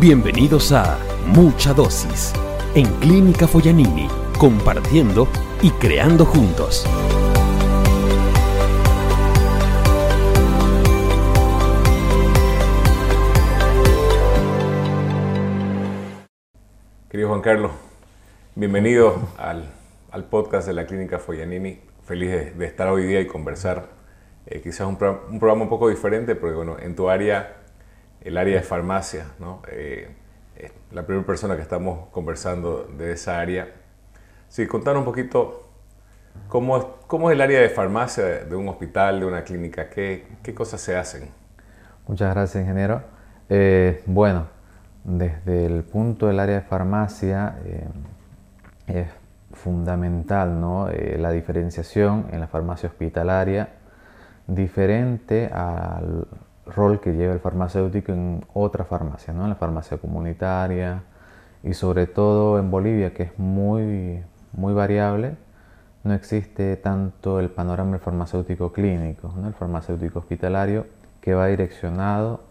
Bienvenidos a Mucha Dosis en Clínica Foyanini, compartiendo y creando juntos. Querido Juan Carlos, bienvenido al, podcast de la Clínica Foyanini. Feliz de, estar hoy día y conversar. Eh, quizás un, un, programa un poco diferente, porque bueno, en tu área el área de farmacia, ¿no? Eh, la primera persona que estamos conversando de esa área. Sí, contar un poquito cómo es, cómo es el área de farmacia de un hospital, de una clínica, qué, qué cosas se hacen. Muchas gracias, ingeniero. Eh, bueno, desde el punto del área de farmacia eh, es fundamental ¿no? la diferenciación en la farmacia hospitalaria diferente al rol que lleva el farmacéutico en otra farmacia, ¿no? en la farmacia comunitaria y sobre todo en Bolivia, que es muy, muy variable, no existe tanto el panorama farmacéutico clínico, ¿no? el farmacéutico hospitalario, que va direccionado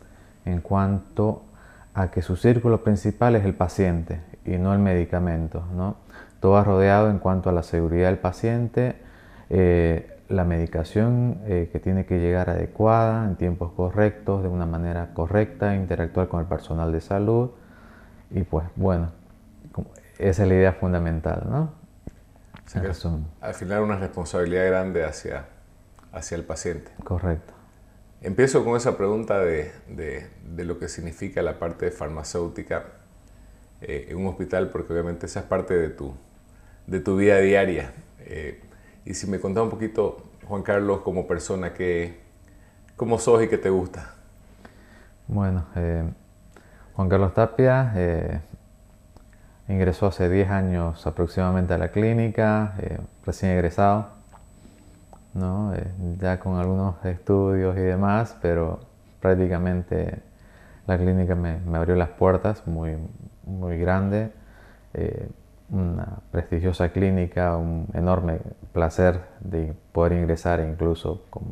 en cuanto a que su círculo principal es el paciente y no el medicamento. ¿no? Todo va rodeado en cuanto a la seguridad del paciente, eh, la medicación eh, que tiene que llegar adecuada, en tiempos correctos, de una manera correcta, interactuar con el personal de salud. Y pues bueno, esa es la idea fundamental, ¿no? al final una responsabilidad grande hacia, hacia el paciente. Correcto. Empiezo con esa pregunta de, de, lo que significa la parte farmacéutica eh, en un hospital, porque obviamente esa es parte de tu, de tu vida diaria. Eh, y si me contás un poquito, Juan Carlos, como persona, que, ¿cómo sos y qué te gusta? Bueno, eh, Juan Carlos Tapia eh, ingresó hace 10 años aproximadamente a la clínica, eh, recién egresado, ¿no? ya con algunos estudios y demás, pero prácticamente la clínica me, me abrió las puertas muy, muy grande una prestigiosa clínica, un enorme placer de poder ingresar incluso como,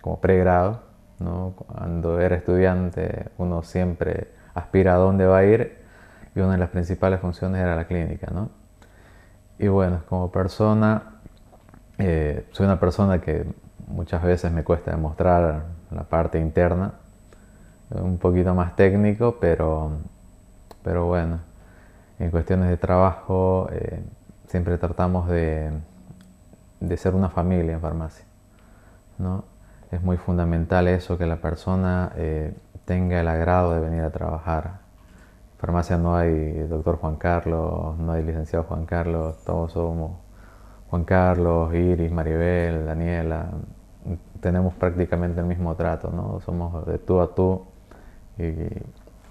como pregrado. ¿no? Cuando era estudiante uno siempre aspira a dónde va a ir y una de las principales funciones era la clínica. ¿no? Y bueno, como persona, eh, soy una persona que muchas veces me cuesta demostrar la parte interna, un poquito más técnico, pero, pero bueno, en cuestiones de trabajo eh, siempre tratamos de, de, ser una familia en farmacia. ¿no? Es muy fundamental eso, que la persona eh, tenga el agrado de venir a trabajar. En farmacia no hay doctor Juan Carlos, no hay licenciado Juan Carlos, todos somos Juan Carlos, Iris, Maribel, Daniela. Tenemos prácticamente el mismo trato, ¿no? somos de tú a tú.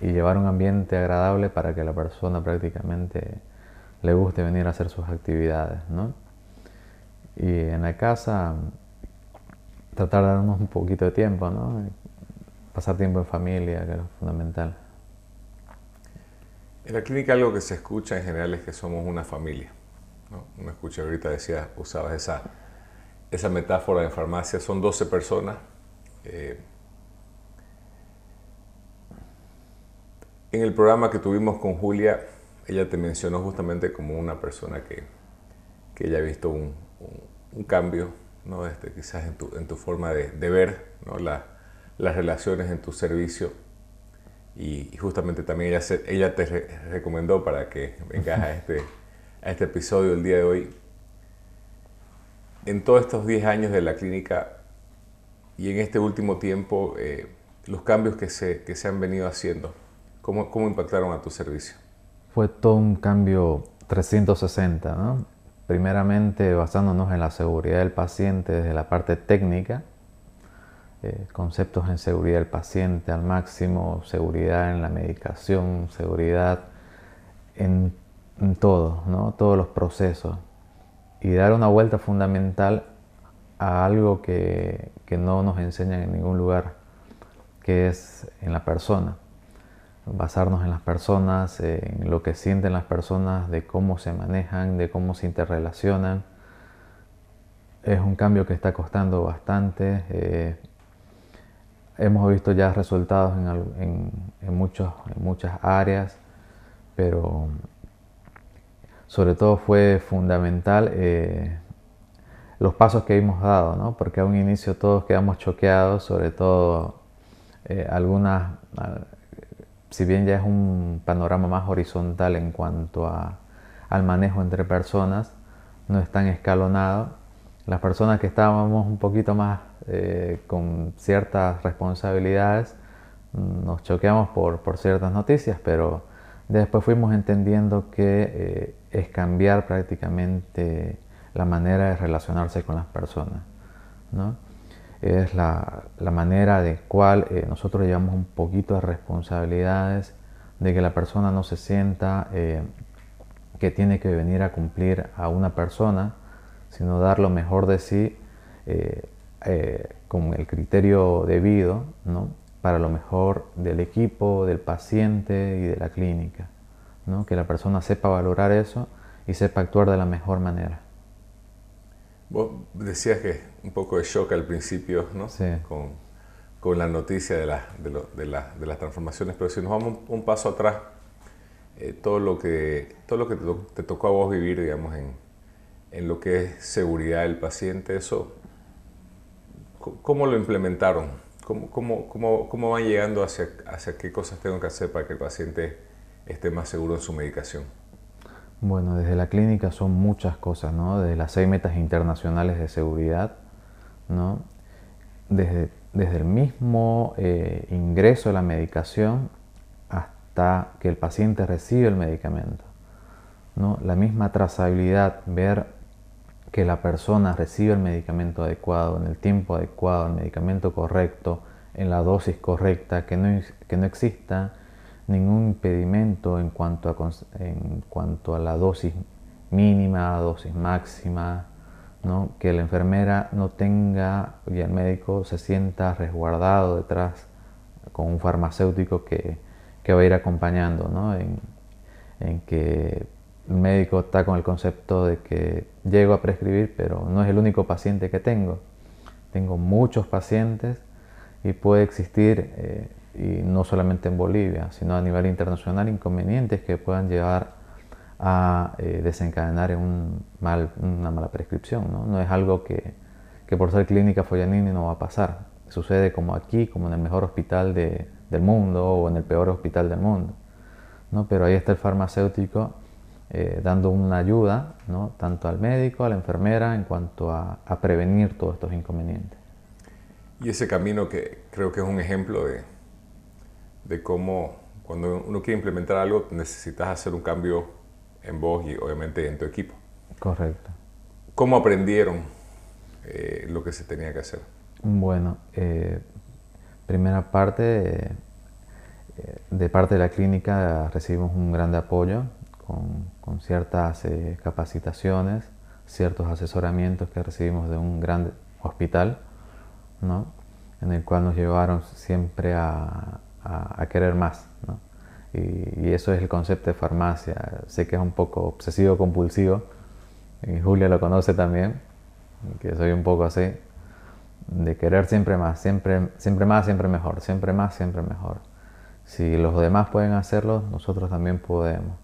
Y llevar un ambiente agradable para que la persona prácticamente le guste venir a hacer sus actividades. ¿no? Y en la casa tratar de darnos un poquito de tiempo, ¿no? pasar tiempo en familia, que es fundamental. En la clínica algo que se escucha en general es que somos una familia. ¿no? Uno escucha ahorita, decía, usabas esa, esa metáfora en farmacia, son 12 personas. Eh, En el programa que tuvimos con Julia, ella te mencionó justamente como una persona que, que ella ha visto un, cambio, ¿no? este, quizás en tu, en tu forma de, ver ¿no? las relaciones en tu servicio. Y, justamente también ella, ella te recomendó para que vengas a este, a este episodio el día de hoy. En todos estos 10 años de la clínica y en este último tiempo, eh, los cambios que se, que se han venido haciendo, ¿Cómo, impactaron a tu servicio? Fue todo un cambio 360, ¿no? Primeramente basándonos en la seguridad del paciente desde la parte técnica, eh, conceptos en seguridad del paciente al máximo, seguridad en la medicación, seguridad en, todo, ¿no? todos los procesos. Y dar una vuelta fundamental a algo que, que no nos enseñan en ningún lugar, que es en la persona basarnos en las personas, en lo que sienten las personas, de cómo se manejan, de cómo se interrelacionan. Es un cambio que está costando bastante. Eh, hemos visto ya resultados en, muchos, en muchas áreas, pero sobre todo fue fundamental eh, los pasos que hemos dado, ¿no? porque a un inicio todos quedamos choqueados, sobre todo eh, algunas, si bien ya es un panorama más horizontal en cuanto a, al manejo entre personas, no es tan escalonado. Las personas que estábamos un poquito más eh, con ciertas responsabilidades, mm, nos choqueamos por, por, ciertas noticias, pero después fuimos entendiendo que eh, es cambiar prácticamente la manera de relacionarse con las personas. ¿no? Es la, la, manera de cual eh, nosotros llevamos un poquito de responsabilidades de que la persona no se sienta que tiene que venir a cumplir a una persona, sino dar lo mejor de sí eh, con el criterio debido ¿no? para lo mejor del equipo, del paciente y de la clínica. ¿no? Que la persona sepa valorar eso y sepa actuar de la mejor manera. Vos decías que un poco de shock al principio, ¿no? Con, con, la noticia de, la, de, lo, de, la, de, las transformaciones, pero si nos vamos un, paso atrás, eh, todo lo que, todo lo que te, te, tocó a vos vivir, digamos, en, en lo que es seguridad del paciente, eso ¿Cómo lo implementaron? ¿Cómo, cómo, cómo, cómo van llegando hacia, hacia qué cosas tengo que hacer para que el paciente esté más seguro en su medicación? Bueno, desde la clínica son muchas cosas, ¿no? Desde las seis metas internacionales de seguridad, ¿no? Desde, desde el mismo eh, ingreso de la medicación hasta que el paciente recibe el medicamento, ¿no? La misma trazabilidad, ver que la persona reciba el medicamento adecuado, en el tiempo adecuado, el medicamento correcto, en la dosis correcta, que no, que no exista ningún impedimento en cuanto, a, en cuanto a la dosis mínima, dosis máxima, ¿no? que la enfermera no tenga y el médico se sienta resguardado detrás con un farmacéutico que, que va a ir acompañando, ¿no? en, en que el médico está con el concepto de que llego a prescribir, pero no es el único paciente que tengo. Tengo muchos pacientes y puede existir, eh, y no solamente en Bolivia, sino a nivel internacional, inconvenientes que puedan llevar a eh, desencadenar en un mal, una mala prescripción. ¿no? no es algo que, que, por ser clínica Foyanini no va a pasar. Sucede como aquí, como en el mejor hospital de, del mundo o en el peor hospital del mundo. ¿no? Pero ahí está el farmacéutico eh, dando una ayuda ¿no? tanto al médico, a la enfermera, en cuanto a, prevenir todos estos inconvenientes. Y ese camino que creo que es un ejemplo de, de cómo cuando uno quiere implementar algo necesitas hacer un cambio en vos y obviamente en tu equipo. Correcto. ¿Cómo aprendieron eh, lo que se tenía que hacer? Bueno, eh, primera parte, de parte de la clínica recibimos un gran apoyo con, ciertas eh, capacitaciones, ciertos asesoramientos que recibimos de un gran hospital, ¿no? en el cual nos llevaron siempre a, a, querer más. Y, eso es el concepto de farmacia. Sé que es un poco obsesivo compulsivo, y Julia lo conoce también, que soy un poco así, de querer siempre más, siempre, siempre más, siempre mejor, siempre más, siempre mejor. Si los demás pueden hacerlo, nosotros también podemos.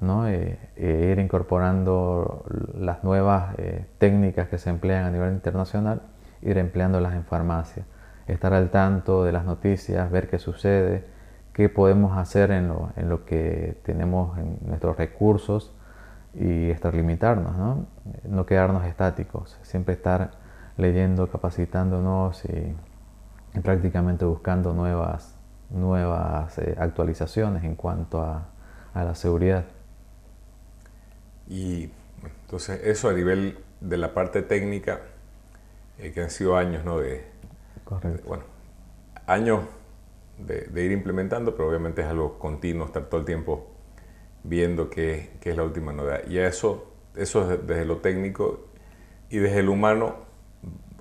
¿no? Eh, ir incorporando las nuevas eh, técnicas que se emplean a nivel internacional, ir empleándolas en farmacia, estar al tanto de las noticias, ver qué sucede, qué podemos hacer en lo, en lo que tenemos en nuestros recursos y extralimitarnos, ¿no? no quedarnos estáticos, siempre estar leyendo, capacitándonos y, prácticamente buscando nuevas, nuevas eh, actualizaciones en cuanto a, a la seguridad. Y entonces eso a nivel de la parte técnica, eh, que han sido años, ¿no? De, bueno, años de, ir implementando, pero obviamente es algo continuo, estar todo el tiempo viendo qué, qué es la última novedad. Y eso, eso es desde lo técnico y desde el humano,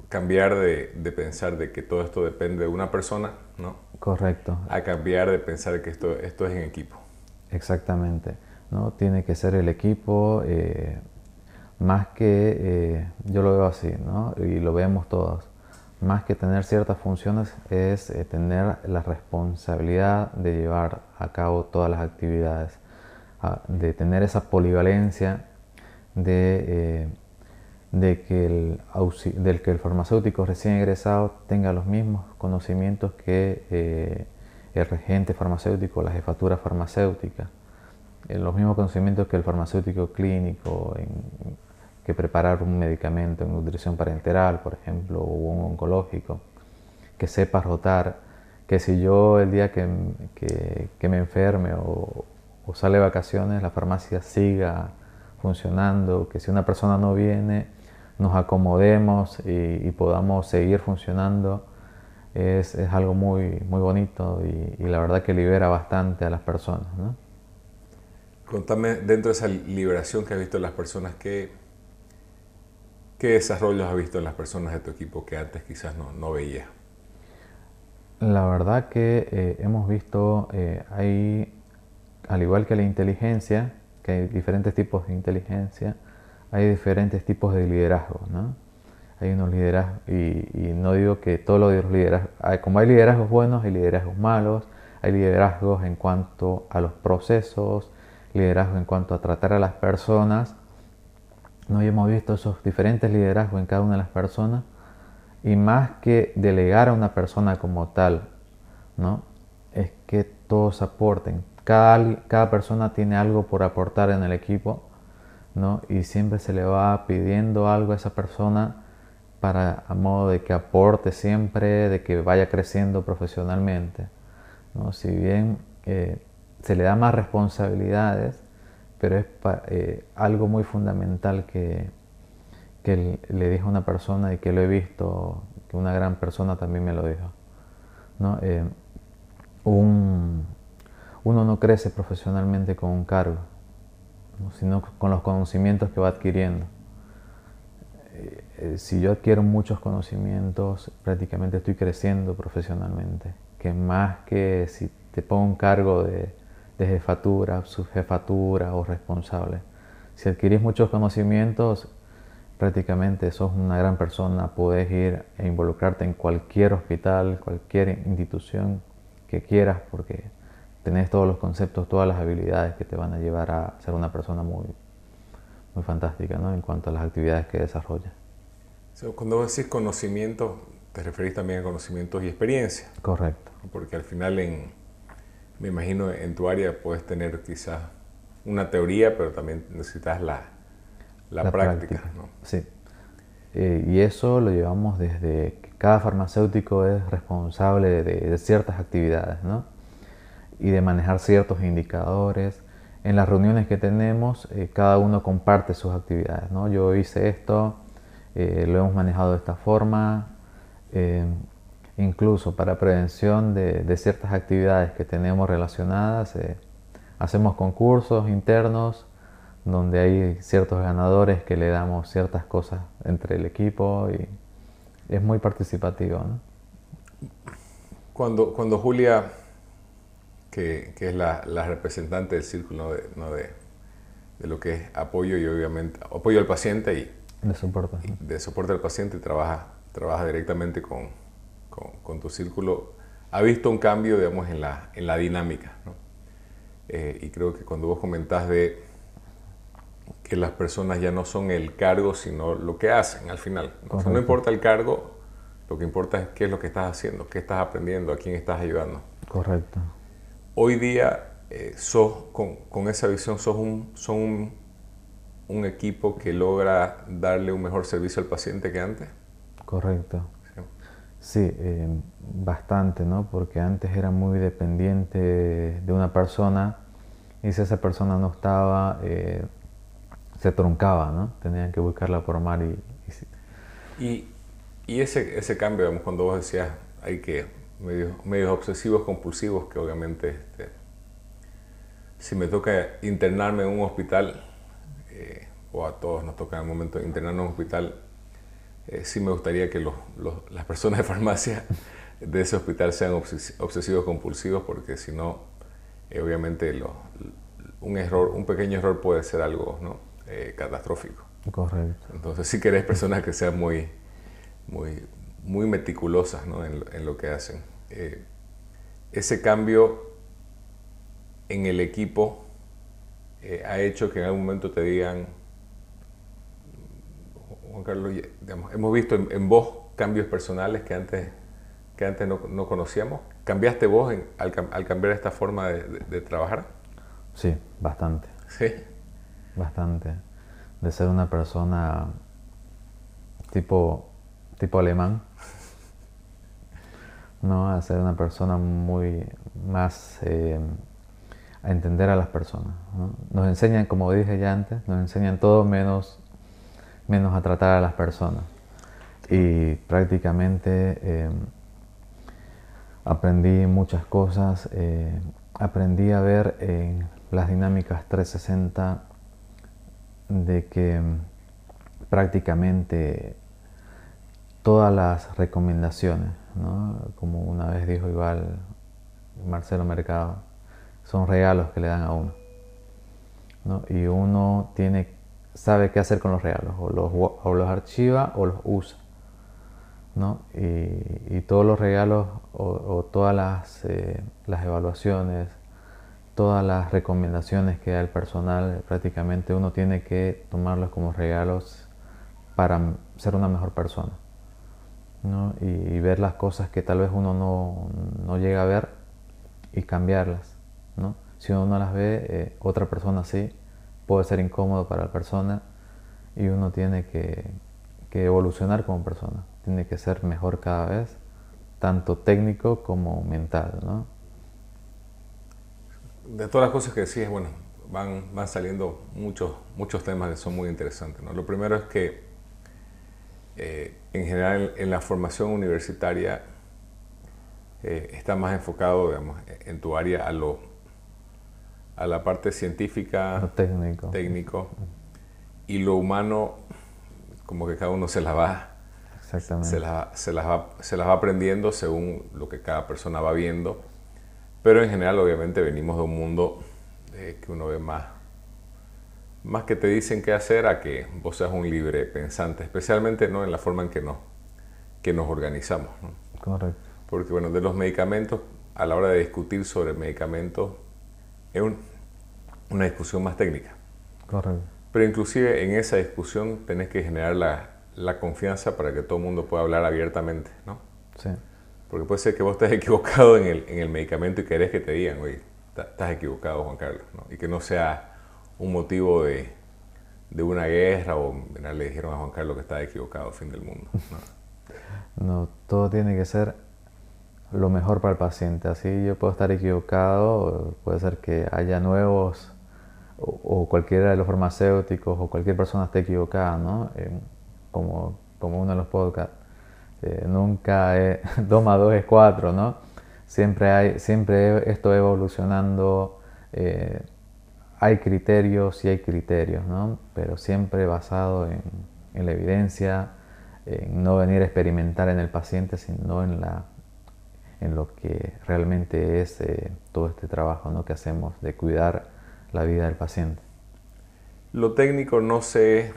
cambiar de, de, pensar de que todo esto depende de una persona, ¿no? Correcto. A cambiar de pensar que esto, esto es en equipo. Exactamente. ¿no? Tiene que ser el equipo, eh, más que, eh, yo lo veo así, ¿no? Y lo vemos todos, más que tener ciertas funciones, es eh, tener la responsabilidad de llevar a cabo todas las actividades, de tener esa polivalencia de, de que el, del que el farmacéutico recién egresado tenga los mismos conocimientos que el regente farmacéutico, la jefatura farmacéutica, los mismos conocimientos que el farmacéutico clínico, que preparar un medicamento en nutrición parenteral, por ejemplo, o un oncológico, que sepa rotar, que si yo el día que, que, me enferme o, sale de vacaciones, la farmacia siga funcionando, que si una persona no viene, nos acomodemos y, podamos seguir funcionando, es, es, algo muy, muy bonito y, y, la verdad que libera bastante a las personas. ¿no? Contame, dentro de esa liberación que has visto en las personas, ¿qué, qué desarrollos has visto en las personas de tu equipo que antes quizás no, no veías? La verdad que eh, hemos visto, eh, hay, al igual que la inteligencia, que hay diferentes tipos de inteligencia, hay diferentes tipos de liderazgo, ¿no? Hay unos liderazgos, y, y no digo que todos los liderazgos, como hay liderazgos buenos, hay liderazgos malos, hay liderazgos en cuanto a los procesos, liderazgo en cuanto a tratar a las personas. ¿No? hemos visto esos diferentes liderazgos en cada una de las personas. Y más que delegar a una persona como tal, ¿no? es que todos aporten. Cada, cada persona tiene algo por aportar en el equipo ¿no? y siempre se le va pidiendo algo a esa persona para a modo de que aporte siempre, de que vaya creciendo profesionalmente. ¿no? Si bien eh, se le da más responsabilidades, pero es eh, algo muy fundamental que, que le dijo una persona y que lo he visto, que una gran persona también me lo dijo. ¿no? Eh, uno no crece profesionalmente con un cargo, sino con los conocimientos que va adquiriendo. Eh, si yo adquiero muchos conocimientos, prácticamente estoy creciendo profesionalmente, que más que si te pongo un cargo de, de jefatura, subjefatura o responsable. Si adquirís muchos conocimientos, prácticamente sos una gran persona, puedes ir e involucrarte en cualquier hospital, cualquier institución que quieras, porque tenés todos los conceptos, todas las habilidades que te van a llevar a ser una persona muy, muy fantástica ¿no? en cuanto a las actividades que desarrollas. cuando decís conocimiento, te referís también a conocimientos y experiencia. Correcto. Porque al final en, me imagino en tu área puedes tener quizás una teoría, pero también necesitas la, la, práctica. ¿no? Sí. Eh, y eso lo llevamos desde que cada farmacéutico es responsable de, ciertas actividades, ¿no? Y de manejar ciertos indicadores. En las reuniones que tenemos, eh, cada uno comparte sus actividades, ¿no? Yo hice esto, eh, lo hemos manejado de esta forma incluso para prevención de, ciertas actividades que tenemos relacionadas. Eh, hacemos concursos internos donde hay ciertos ganadores que le damos ciertas cosas entre el equipo y es muy participativo. Cuando, cuando Julia, que, es la, representante del círculo de, de, lo que es apoyo y obviamente apoyo al paciente y de soporte, de soporte al paciente y trabaja, trabaja directamente con, con, tu círculo, ha visto un cambio, digamos, en la, en la dinámica. Eh, y creo que cuando vos comentás de que las personas ya no son el cargo, sino lo que hacen al final. no importa el cargo, lo que importa es qué es lo que estás haciendo, qué estás aprendiendo, a quién estás ayudando. Correcto. Hoy día, eh, sos, con, con, esa visión, sos, un, un, un equipo que logra darle un mejor servicio al paciente que antes. Correcto. Sí, eh, bastante, ¿no? Porque antes era muy dependiente de una persona y si esa persona no estaba, eh, se truncaba, ¿no? Tenían que buscarla por mar y... Y, y, ese, ese cambio, cuando vos decías, hay que, medios, obsesivos compulsivos, que obviamente, este, si me toca internarme en un hospital, eh, o a todos nos toca en el momento internarnos en un hospital, eh, sí me gustaría que las personas de farmacia de ese hospital sean obsesivos compulsivos porque si no, eh, obviamente un error, un pequeño error puede ser algo ¿no? Eh, catastrófico. Correcto. Entonces, si querés personas que sean muy, muy, muy meticulosas en, lo que hacen. Eh, ese cambio en el equipo ha hecho que en algún momento te digan, Juan Carlos, hemos visto en, vos cambios personales que antes, que antes no, conocíamos. ¿Cambiaste vos al, cambiar esta forma de, trabajar? Sí, bastante. Sí. Bastante. De ser una persona tipo, tipo alemán, ¿no? A ser una persona muy más eh, a entender a las personas. Nos enseñan, como dije ya antes, nos enseñan todo menos, menos a tratar a las personas. Y prácticamente em, aprendí muchas cosas, eh, aprendí a ver en las dinámicas 360 de que em, prácticamente todas las recomendaciones, como una vez dijo igual Marcelo Mercado, son regalos que le dan a uno. Y uno tiene, sabe qué hacer con los regalos, o los, o los archiva o los usa. Y, todos los regalos o, todas las, eh, las, evaluaciones, todas las recomendaciones que da el personal, prácticamente uno tiene que tomarlos como regalos para ser una mejor persona. Y, ver las cosas que tal vez uno no, no llega a ver y cambiarlas. Si uno no las ve, eh, otra persona sí, puede ser incómodo para la persona y uno tiene que, evolucionar como persona, tiene que ser mejor cada vez, tanto técnico como mental. ¿no? De todas las cosas que decís, bueno, van, van saliendo muchos, muchos temas que son muy interesantes. ¿no? Lo primero es que eh, en general en la formación universitaria eh, está más enfocado digamos, en tu área a lo a la parte científica, técnico. técnico, y lo humano, como que cada uno se la va, Exactamente. Se, la, se, las va, se las va aprendiendo según lo que cada persona va viendo, pero en general obviamente venimos de un mundo eh, que uno ve más, más que te dicen qué hacer a que vos seas un libre pensante, especialmente ¿no? en la forma en que nos, que nos organizamos. Correcto. Porque bueno, de los medicamentos, a la hora de discutir sobre medicamentos, es una discusión más técnica. Correcto. Pero inclusive en esa discusión tenés que generar la, la, confianza para que todo el mundo pueda hablar abiertamente, ¿no? Sí. Porque puede ser que vos estés equivocado en el, en el medicamento y querés que te digan, oye, estás equivocado, Juan Carlos, ¿no? Y que no sea un motivo de, de una guerra o le dijeron a Juan Carlos que estaba equivocado, fin del mundo. ¿no? no, todo tiene que ser lo mejor para el paciente. Así yo puedo estar equivocado, puede ser que haya nuevos o, cualquiera de los farmacéuticos o cualquier persona esté equivocada, ¿no? como, como uno de los podcasts. Eh, nunca es 2 más 2 es 4, ¿no? Siempre, hay, siempre esto evolucionando. Eh, hay criterios y hay criterios, ¿no? Pero siempre basado en, en la evidencia, en no venir a experimentar en el paciente, sino en la en lo que realmente es eh, todo este trabajo ¿no? que hacemos de cuidar la vida del paciente. Lo técnico no se,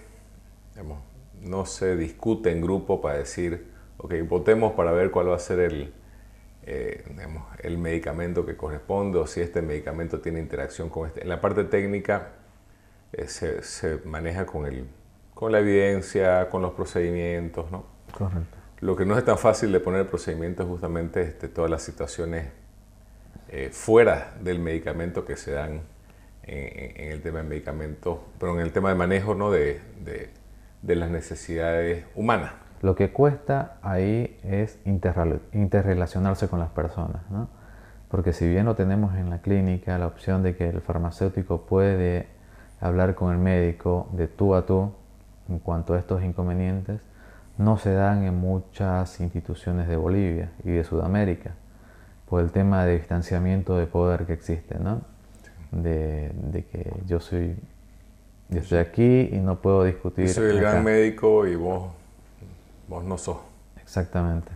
no se discute en grupo para decir, ok, votemos para ver cuál va a ser el, eh, el medicamento que corresponde o si este medicamento tiene interacción con este. En la parte técnica eh, se, se, maneja con, el, con la evidencia, con los procedimientos, ¿no? Correcto. Lo que no es tan fácil de poner el procedimiento es justamente este, todas las situaciones eh, fuera del medicamento que se dan en, el tema de medicamentos, pero en el tema de manejo ¿no? de, las necesidades humanas. Lo que cuesta ahí es interrelacionarse con las personas, ¿no? porque si bien lo tenemos en la clínica, la opción de que el farmacéutico puede hablar con el médico de tú a tú en cuanto a estos inconvenientes, no se dan en muchas instituciones de Bolivia y de Sudamérica por el tema de distanciamiento de poder que existe, ¿no? De, que yo soy, yo estoy aquí y no puedo discutir. Yo soy el gran médico y vos, vos no sos. Exactamente.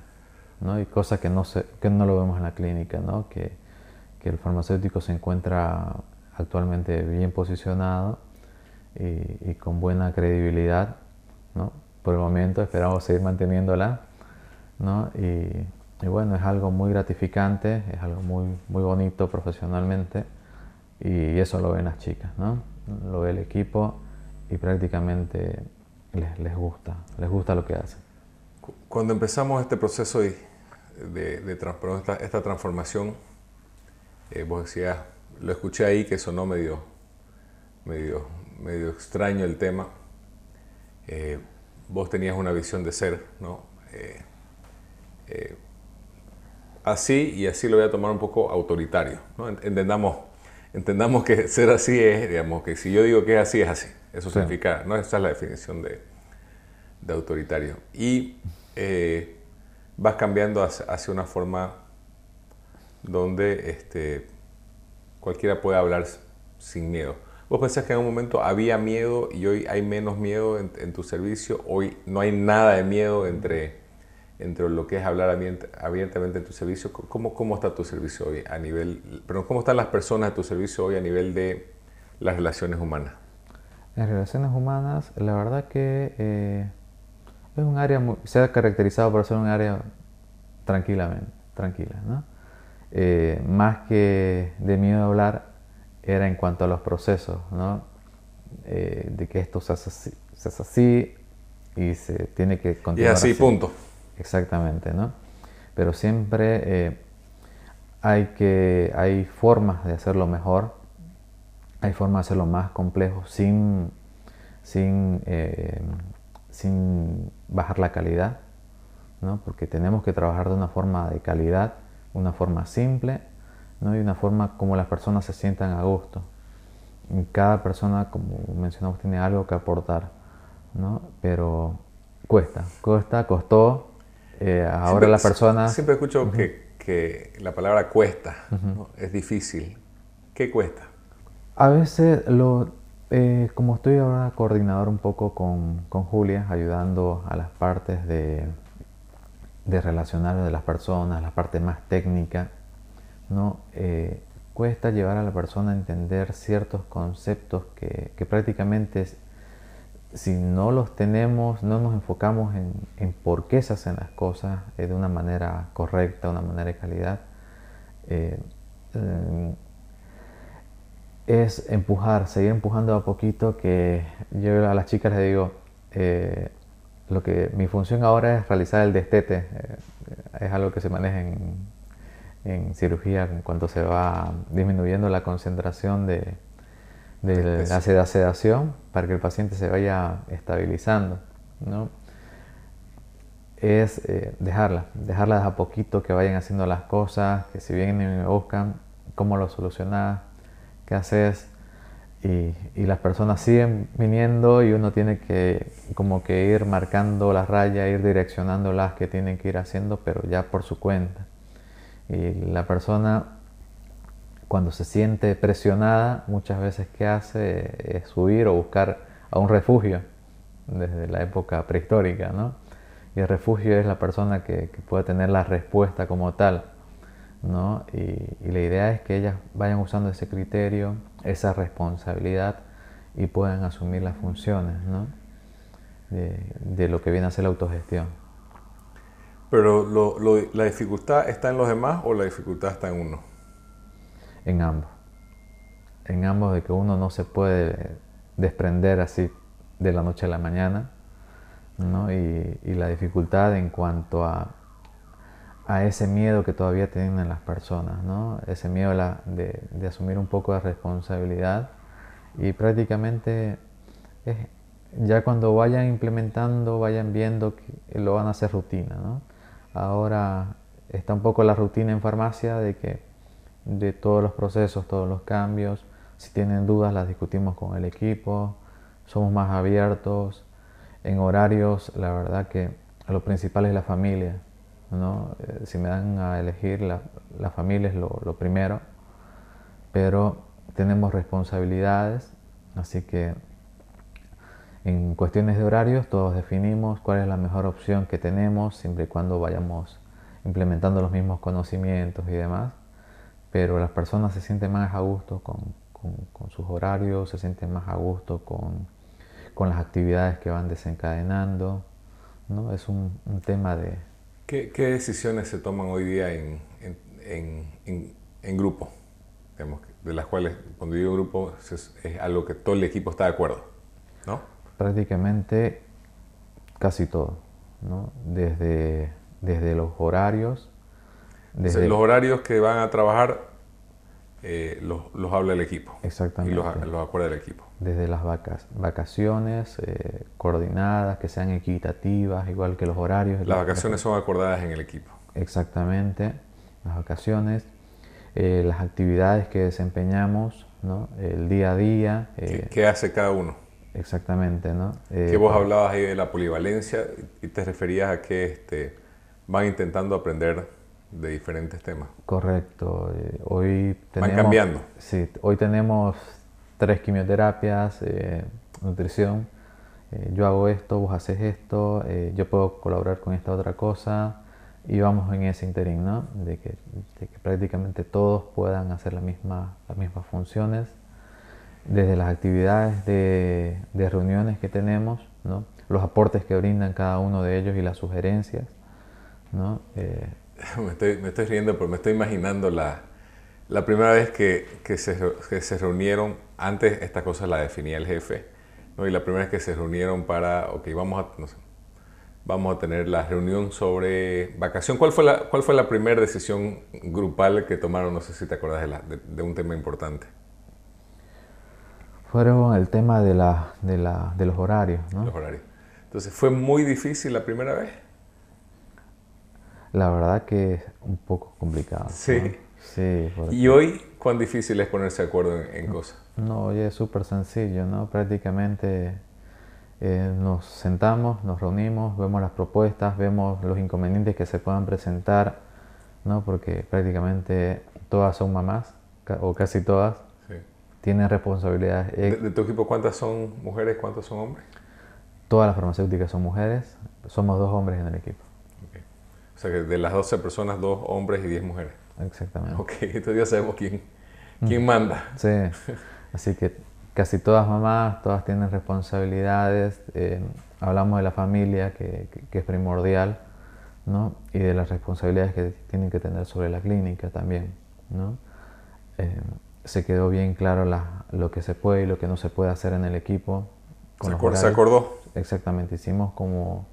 ¿no? Y cosas que no, se, que no lo vemos en la clínica, ¿no? Que, que el farmacéutico se encuentra actualmente bien posicionado y, y con buena credibilidad, ¿no? Por el momento, esperamos seguir manteniéndola ¿no? Y, bueno, es algo muy gratificante, es algo muy, muy bonito profesionalmente y eso lo ven las chicas, ¿no? Lo ve el equipo y prácticamente les, les gusta, les gusta lo que hacen. Cuando empezamos este proceso de, de, esta, transformación, eh, vos decías, lo escuché ahí que sonó medio, medio, medio extraño el tema. Eh, vos tenías una visión de ser, ¿no? Eh, así y así lo voy a tomar un poco autoritario, ¿no? Entendamos, entendamos que ser así es, digamos, que si yo digo que es así, es así. Eso significa, ¿no? Esa es la definición de, de autoritario. Y eh, vas cambiando hacia, una forma donde este, cualquiera puede hablar sin miedo. ¿Vos pensás que en un momento había miedo y hoy hay menos miedo en, tu servicio? Hoy no hay nada de miedo entre, entre lo que es hablar abiertamente en tu servicio. ¿Cómo, ¿Cómo está tu servicio hoy a nivel, pero cómo están las personas de tu servicio hoy a nivel de las relaciones humanas? Las relaciones humanas, la verdad que eh, es un área, se ha caracterizado por ser un área tranquilamente, tranquila, ¿no? Eh, más que de miedo a hablar, era en cuanto a los procesos, ¿no? Eh, de que esto se hace, así, y se tiene que continuar. Y así, punto. Exactamente, ¿no? Pero siempre eh, hay, que, hay formas de hacerlo mejor, hay formas de hacerlo más complejo sin, sin sin bajar la calidad, ¿no? porque tenemos que trabajar de una forma de calidad, una forma simple ¿no? y una forma como las personas se sientan a gusto. Y cada persona, como mencionamos, tiene algo que aportar, ¿no? pero cuesta, cuesta, costó. Eh, ahora las personas... Siempre escucho que, que, la palabra cuesta, es difícil. ¿Qué cuesta? A veces lo, eh, como estoy ahora coordinador un poco con, con Julia, ayudando a las partes de, de, relacionar de las personas, la parte más técnica, ¿no? Eh, cuesta llevar a la persona a entender ciertos conceptos que, que, prácticamente si no los tenemos, no nos enfocamos en, por qué se hacen las cosas eh, de una manera correcta, una manera de calidad, es empujar, seguir empujando a poquito, que yo a las chicas les digo, eh, lo que mi función ahora es realizar el destete, eh, es algo que se maneja en, en, cirugía en cuanto se va disminuyendo la concentración de, de la sedación para que el paciente se vaya estabilizando, ¿no? es eh, dejarla, dejarlas a poquito que vayan haciendo las cosas, que si vienen y me buscan, cómo lo solucionar, qué haces y, y, las personas siguen viniendo y uno tiene que como que ir marcando las rayas, ir direccionando las que tienen que ir haciendo, pero ya por su cuenta. Y la persona cuando se siente presionada, muchas veces qué hace es huir o buscar a un refugio desde la época prehistórica, ¿no? Y el refugio es la persona que, que puede tener la respuesta como tal ¿no? Y, la idea es que ellas vayan usando ese criterio, esa responsabilidad y puedan asumir las funciones ¿no? de, lo que viene a ser la autogestión. Pero ¿la dificultad está en los demás o la dificultad está en uno? En ambos. En ambos de que uno no se puede desprender así de la noche a la mañana, ¿no? y, la dificultad en cuanto a a ese miedo que todavía tienen las personas, ¿no? ese miedo de, de, asumir un poco de responsabilidad y prácticamente ya cuando vayan implementando, vayan viendo que lo van a hacer rutina. ¿no? Ahora está un poco la rutina en farmacia de que de todos los procesos, todos los cambios, si tienen dudas las discutimos con el equipo, somos más abiertos, en horarios. La verdad que lo principal es la familia, eh, si me dan a elegir, la, familia es lo, primero, pero tenemos responsabilidades, así que en cuestiones de horarios todos definimos cuál es la mejor opción que tenemos, siempre y cuando vayamos implementando los mismos conocimientos y demás, pero las personas se sienten más a gusto con, sus horarios, se sienten más a gusto con, las actividades que van desencadenando, ¿no? es un tema de, ¿Qué, decisiones se toman hoy día en, en, grupo? de las cuales, cuando digo grupo, es, algo que todo el equipo está de acuerdo, ¿no? Prácticamente casi todo, ¿no? Desde, desde los horarios. Desde los horarios que van a trabajar eh, los, habla el equipo. Exactamente. Y los, los acuerda el equipo. Desde las vacas, vacaciones eh, coordinadas, que sean equitativas, igual que los horarios. Las vacaciones son acordadas en el equipo. Exactamente, las vacaciones, eh, las actividades que desempeñamos, ¿no? el día a día. ¿Qué, hace cada uno? Exactamente, ¿no? que vos hablabas ahí de la polivalencia y te referías a que este, van intentando aprender de diferentes temas. Correcto. Eh, hoy tenemos, Van cambiando. Sí, hoy tenemos tres quimioterapias, eh, nutrición. Eh, yo hago esto, vos haces esto, yo puedo colaborar con esta otra cosa y vamos en ese interín, ¿no? De que, prácticamente todos puedan hacer la misma, las mismas funciones, desde las actividades de, de reuniones que tenemos, ¿no? los aportes que brindan cada uno de ellos y las sugerencias. ¿no? me, estoy, me estoy riendo, pero me estoy imaginando la, la primera vez que, que, se, que, se, reunieron, antes esta cosa la definía el jefe, ¿no? y la primera vez que se reunieron para, ok, vamos a, no sé, vamos a tener la reunión sobre vacación. ¿Cuál fue la, cuál fue la primera decisión grupal que tomaron? No sé si te acuerdas de, la, de, un tema importante. Fueron el tema de, la, de, la, de los horarios. ¿no? Los horarios. Entonces, ¿fue muy difícil la primera vez? La verdad que es un poco complicado. Sí. Sí. ¿Y hoy cuán difícil es ponerse de acuerdo en, cosas? No, hoy es súper sencillo, ¿no? Prácticamente eh, nos sentamos, nos reunimos, vemos las propuestas, vemos los inconvenientes que se puedan presentar, ¿no? Porque prácticamente todas son mamás, o casi todas. Tienen responsabilidades. ¿De, ¿De, tu equipo cuántas son mujeres, cuántos son hombres? Todas las farmacéuticas son mujeres, somos dos hombres en el equipo. O sea que de las 12 personas, dos hombres y 10 mujeres. Exactamente. Ok, entonces ya sabemos quién, quién manda. Sí, así que casi todas mamás, todas tienen responsabilidades. Eh, hablamos de la familia, que, que, es primordial, ¿no? Y de las responsabilidades que tienen que tener sobre la clínica también, ¿no? Eh, se quedó bien claro la, lo que se puede y lo que no se puede hacer en el equipo. ¿Se, acordó? Exactamente, hicimos como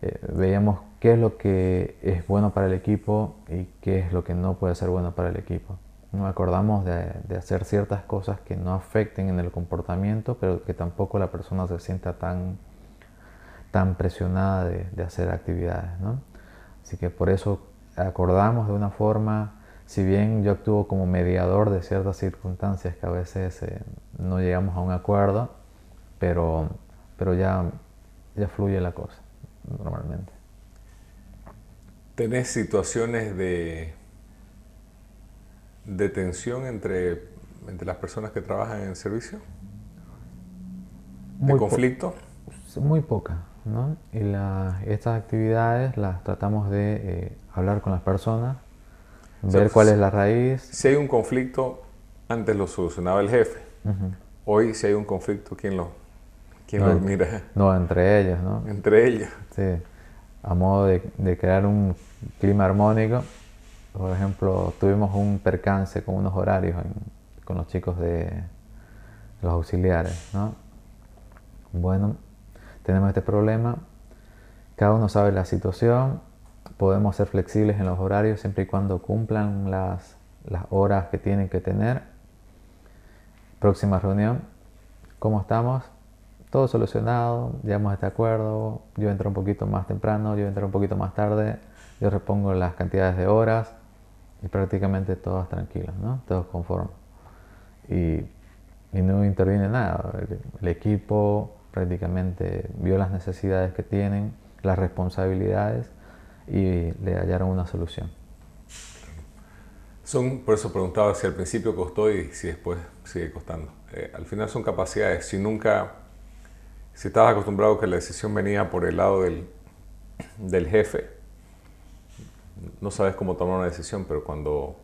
eh, veíamos qué es lo que es bueno para el equipo y qué es lo que no puede ser bueno para el equipo. Nos acordamos de, hacer ciertas cosas que no afecten en el comportamiento, pero que tampoco la persona se sienta tan, tan presionada de, hacer actividades. Así que por eso acordamos de una forma, si bien yo actúo como mediador de ciertas circunstancias que a veces eh, no llegamos a un acuerdo, pero, pero ya, ya fluye la cosa normalmente. ¿Tenés situaciones de, de tensión entre, entre las personas que trabajan en el servicio? ¿De conflicto? muy poca, ¿no? Y estas actividades las tratamos de eh, hablar con las personas, ver cuál es la raíz. Si hay un conflicto, antes lo solucionaba el jefe. Hoy, si hay un conflicto, ¿quién lo, ¿Quién no, mira? No, entre ellos, ¿no? Entre ellos. Sí. A modo de, crear un clima armónico. Por ejemplo, tuvimos un percance con unos horarios con los chicos de los auxiliares, ¿no? Bueno, tenemos este problema. Cada uno sabe la situación. Podemos ser flexibles en los horarios siempre y cuando cumplan las, las horas que tienen que tener. Próxima reunión. ¿Cómo estamos? todo solucionado, llegamos a este acuerdo, yo entro un poquito más temprano, yo entro un poquito más tarde, yo repongo las cantidades de horas y prácticamente todos tranquilos, ¿no? todos conformes. Y, y no interviene nada, el, equipo prácticamente vio las necesidades que tienen, las responsabilidades y le hallaron una solución. Son, por eso preguntaba si al principio costó y si después sigue costando. Eh, al final son capacidades. Si nunca si estabas acostumbrado que la decisión venía por el lado del, del jefe, no sabes cómo tomar una decisión, pero cuando,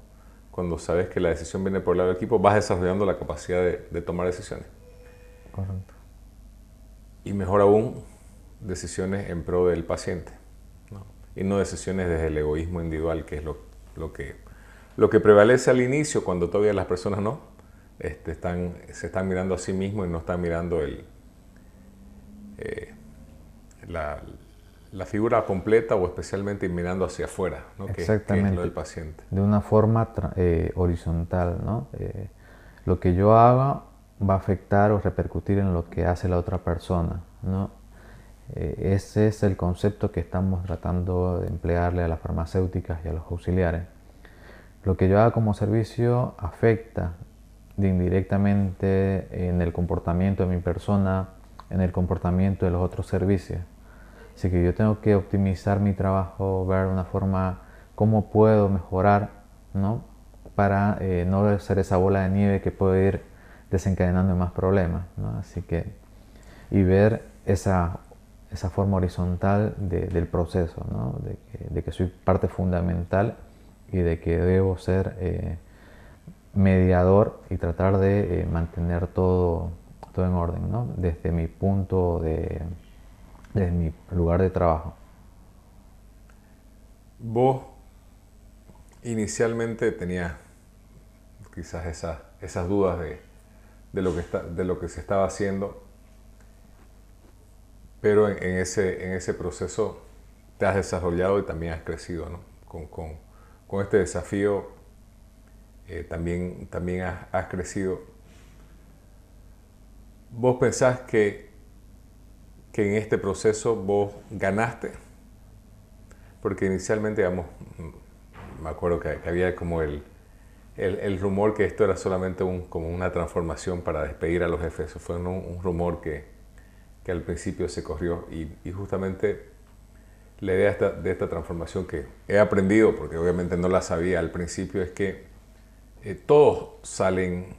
cuando sabes que la decisión viene por el lado del equipo, vas desarrollando la capacidad de, tomar decisiones. Correcto. Y mejor aún, decisiones en pro del paciente. Y no decisiones desde el egoísmo individual, que es lo, lo, que, lo que prevalece al inicio cuando todavía las personas no este, están, se están mirando a sí mismos y no están mirando el, eh, la, la, figura completa o especialmente mirando hacia afuera, ¿no? Exactamente. es lo del paciente. De una forma eh, horizontal, ¿no? Eh, lo que yo haga va a afectar o repercutir en lo que hace la otra persona, ¿no? Ese es el concepto que estamos tratando de emplearle a las farmacéuticas y a los auxiliares. Lo que yo haga como servicio afecta indirectamente en el comportamiento de mi persona, en el comportamiento de los otros servicios. Así que yo tengo que optimizar mi trabajo, ver una forma cómo puedo mejorar, ¿no? Para eh, no ser esa bola de nieve que puede ir desencadenando más problemas, ¿no? Así que, y ver esa, esa forma horizontal del proceso. De que, soy parte fundamental y de que debo ser eh, mediador y tratar de eh, mantener todo, todo en orden. Desde mi punto de, desde mi lugar de trabajo. Vos inicialmente tenías quizás esas, esas dudas de, de, lo que está, de lo que se estaba haciendo, pero en, ese, en ese proceso te has desarrollado y también has crecido, ¿no? Con, con, con este desafío eh, también, también has, crecido. ¿Vos pensás que, que en este proceso vos ganaste? Porque inicialmente, digamos, me acuerdo que, había como el, el, rumor que esto era solamente un, como una transformación para despedir a los jefes. fue un, rumor que, que, al principio se corrió y, y justamente la idea de esta, de esta, transformación que he aprendido, porque obviamente no la sabía al principio, es que eh, todos salen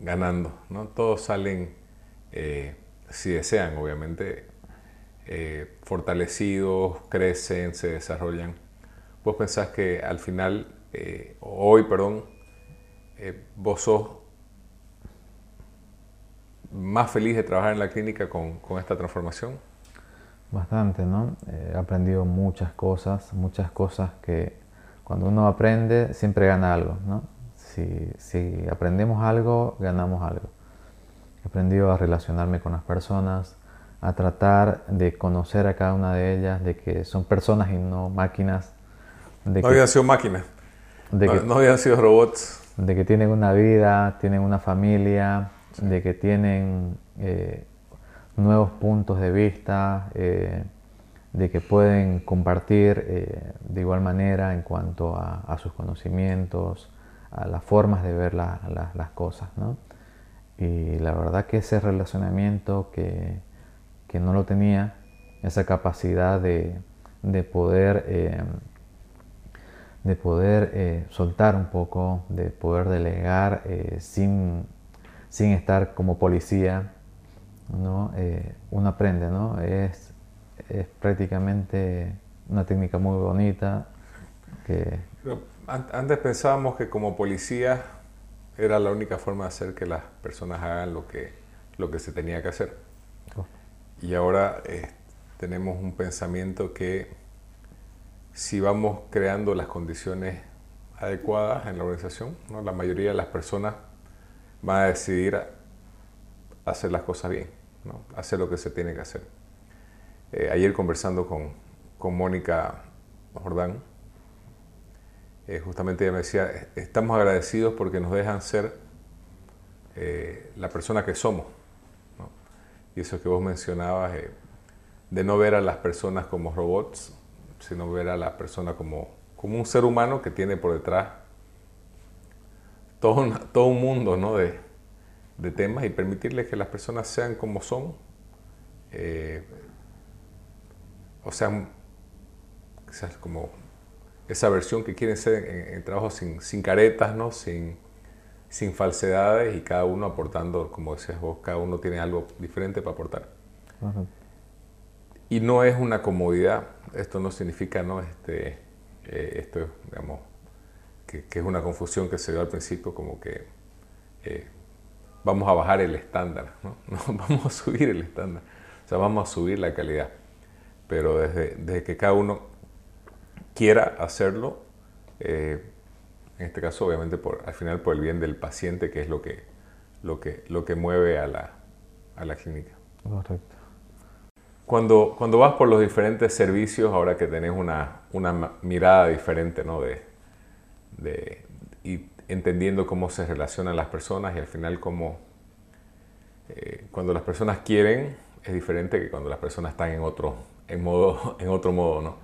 ganando, ¿no? Todos salen, eh, si desean, obviamente, eh, fortalecidos, crecen, se desarrollan. Vos pensás que al final, hoy, perdón, vos sos más feliz de trabajar en la clínica con, con esta transformación? Bastante, ¿no? He aprendido muchas cosas, muchas cosas que cuando uno aprende, siempre gana algo, ¿no? Si, si, aprendemos algo, ganamos algo. He aprendido a relacionarme con las personas, a tratar de conocer a cada una de ellas, de que son personas y no máquinas. De no habían sido máquinas, de no, que, no, habían sido robots. De que tienen una vida, tienen una familia, de que tienen eh, nuevos puntos de vista. Eh, de que pueden compartir eh, de igual manera en cuanto a, sus conocimientos, a las formas de ver las cosas. ¿no? Y la verdad que ese relacionamiento que, que no lo tenía, esa capacidad de, de poder, de poder soltar un poco, de poder delegar sin, sin estar como policía, ¿no? uno aprende, ¿no? Es, es prácticamente una técnica muy bonita. Que... antes pensábamos que como policía era la única forma de hacer que las personas hagan lo que, lo que se tenía que hacer. Oh. Y ahora eh, tenemos un pensamiento que si vamos creando las condiciones adecuadas en la organización, ¿no? la mayoría de las personas van a decidir hacer las cosas bien, ¿no? hacer lo que se tiene que hacer. Eh, ayer conversando con, con Mónica Jordán, eh, justamente ella me decía, estamos agradecidos porque nos dejan ser eh, la persona que somos. Y eso que vos mencionabas, de no ver a las personas como robots, sino ver a la persona como, como un ser humano que tiene por detrás todo un, todo un mundo ¿no? de, de, temas y permitirles que las personas sean como son, o sea, quizás como esa versión que quieren ser en, trabajo sin, sin, caretas, ¿no? Sin, sin falsedades y cada uno aportando, como decías vos, cada uno tiene algo diferente para aportar. Y no es una comodidad, esto no significa, ¿no? Este, eh, esto, digamos, que, es una confusión que se dio al principio, como que eh, vamos a bajar el estándar, ¿no? ¿no? Vamos a subir el estándar, o sea, vamos a subir la calidad pero desde, que cada uno quiera hacerlo, eh, en este caso obviamente por, al final por el bien del paciente, que es lo que, lo que, lo que mueve a la, a la clínica. Correcto. Cuando, cuando vas por los diferentes servicios, ahora que tenés una, una mirada diferente, ¿no? De, de, y entendiendo cómo se relacionan las personas y al final cómo, eh, cuando las personas quieren, es diferente que cuando las personas están en otro, en modo, en otro modo, ¿no?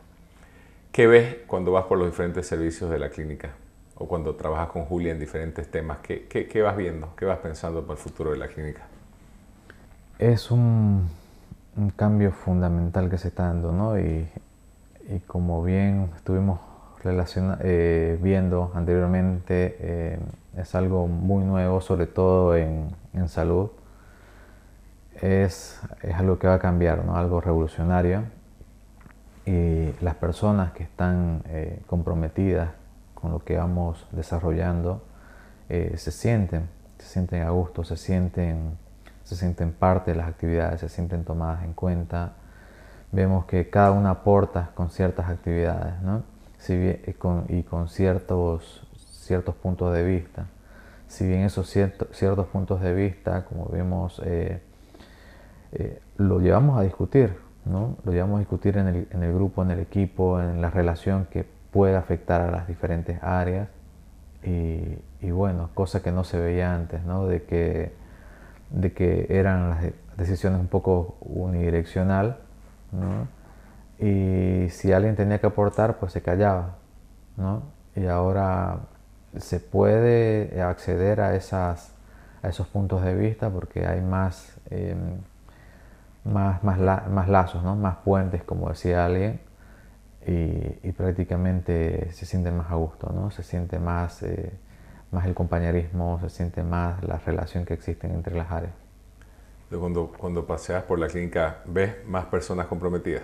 ¿Qué ves cuando vas por los diferentes servicios de la clínica? O cuando trabajas con Julia en diferentes temas, ¿qué, qué, qué vas viendo? ¿Qué vas pensando para el futuro de la clínica? Es un, un cambio fundamental que se está dando, ¿no? Y, y como bien estuvimos eh, viendo anteriormente, eh, es algo muy nuevo, sobre todo en, en salud. Es, es, algo que va a cambiar, ¿no? algo revolucionario. Y las personas que están eh, comprometidas con lo que vamos desarrollando se sienten, se sienten a gusto, se sienten, se sienten parte de las actividades, se sienten tomadas en cuenta. Vemos que cada una aporta con ciertas actividades ¿no? Bien, y, con, ciertos, ciertos puntos de vista. Si bien esos ciertos, ciertos puntos de vista, como vemos, eh, eh, lo llevamos a discutir, ¿no? Lo llevamos a discutir en el, en el, grupo, en el equipo, en la relación que puede afectar a las diferentes áreas. Y, y bueno, cosa que no se veía antes, ¿no? De que, de que eran las decisiones un poco unidireccional, ¿no? Y si alguien tenía que aportar, pues se callaba, ¿no? Y ahora se puede acceder a, esas, esos puntos de vista porque hay más... Eh, más, más, la, más lazos, ¿no? más puentes, como decía alguien, y, y, prácticamente se siente más a gusto, ¿no? se siente más, eh, más el compañerismo, se siente más la relación que existe entre las áreas. Cuando, cuando paseas por la clínica, ¿ves más personas comprometidas?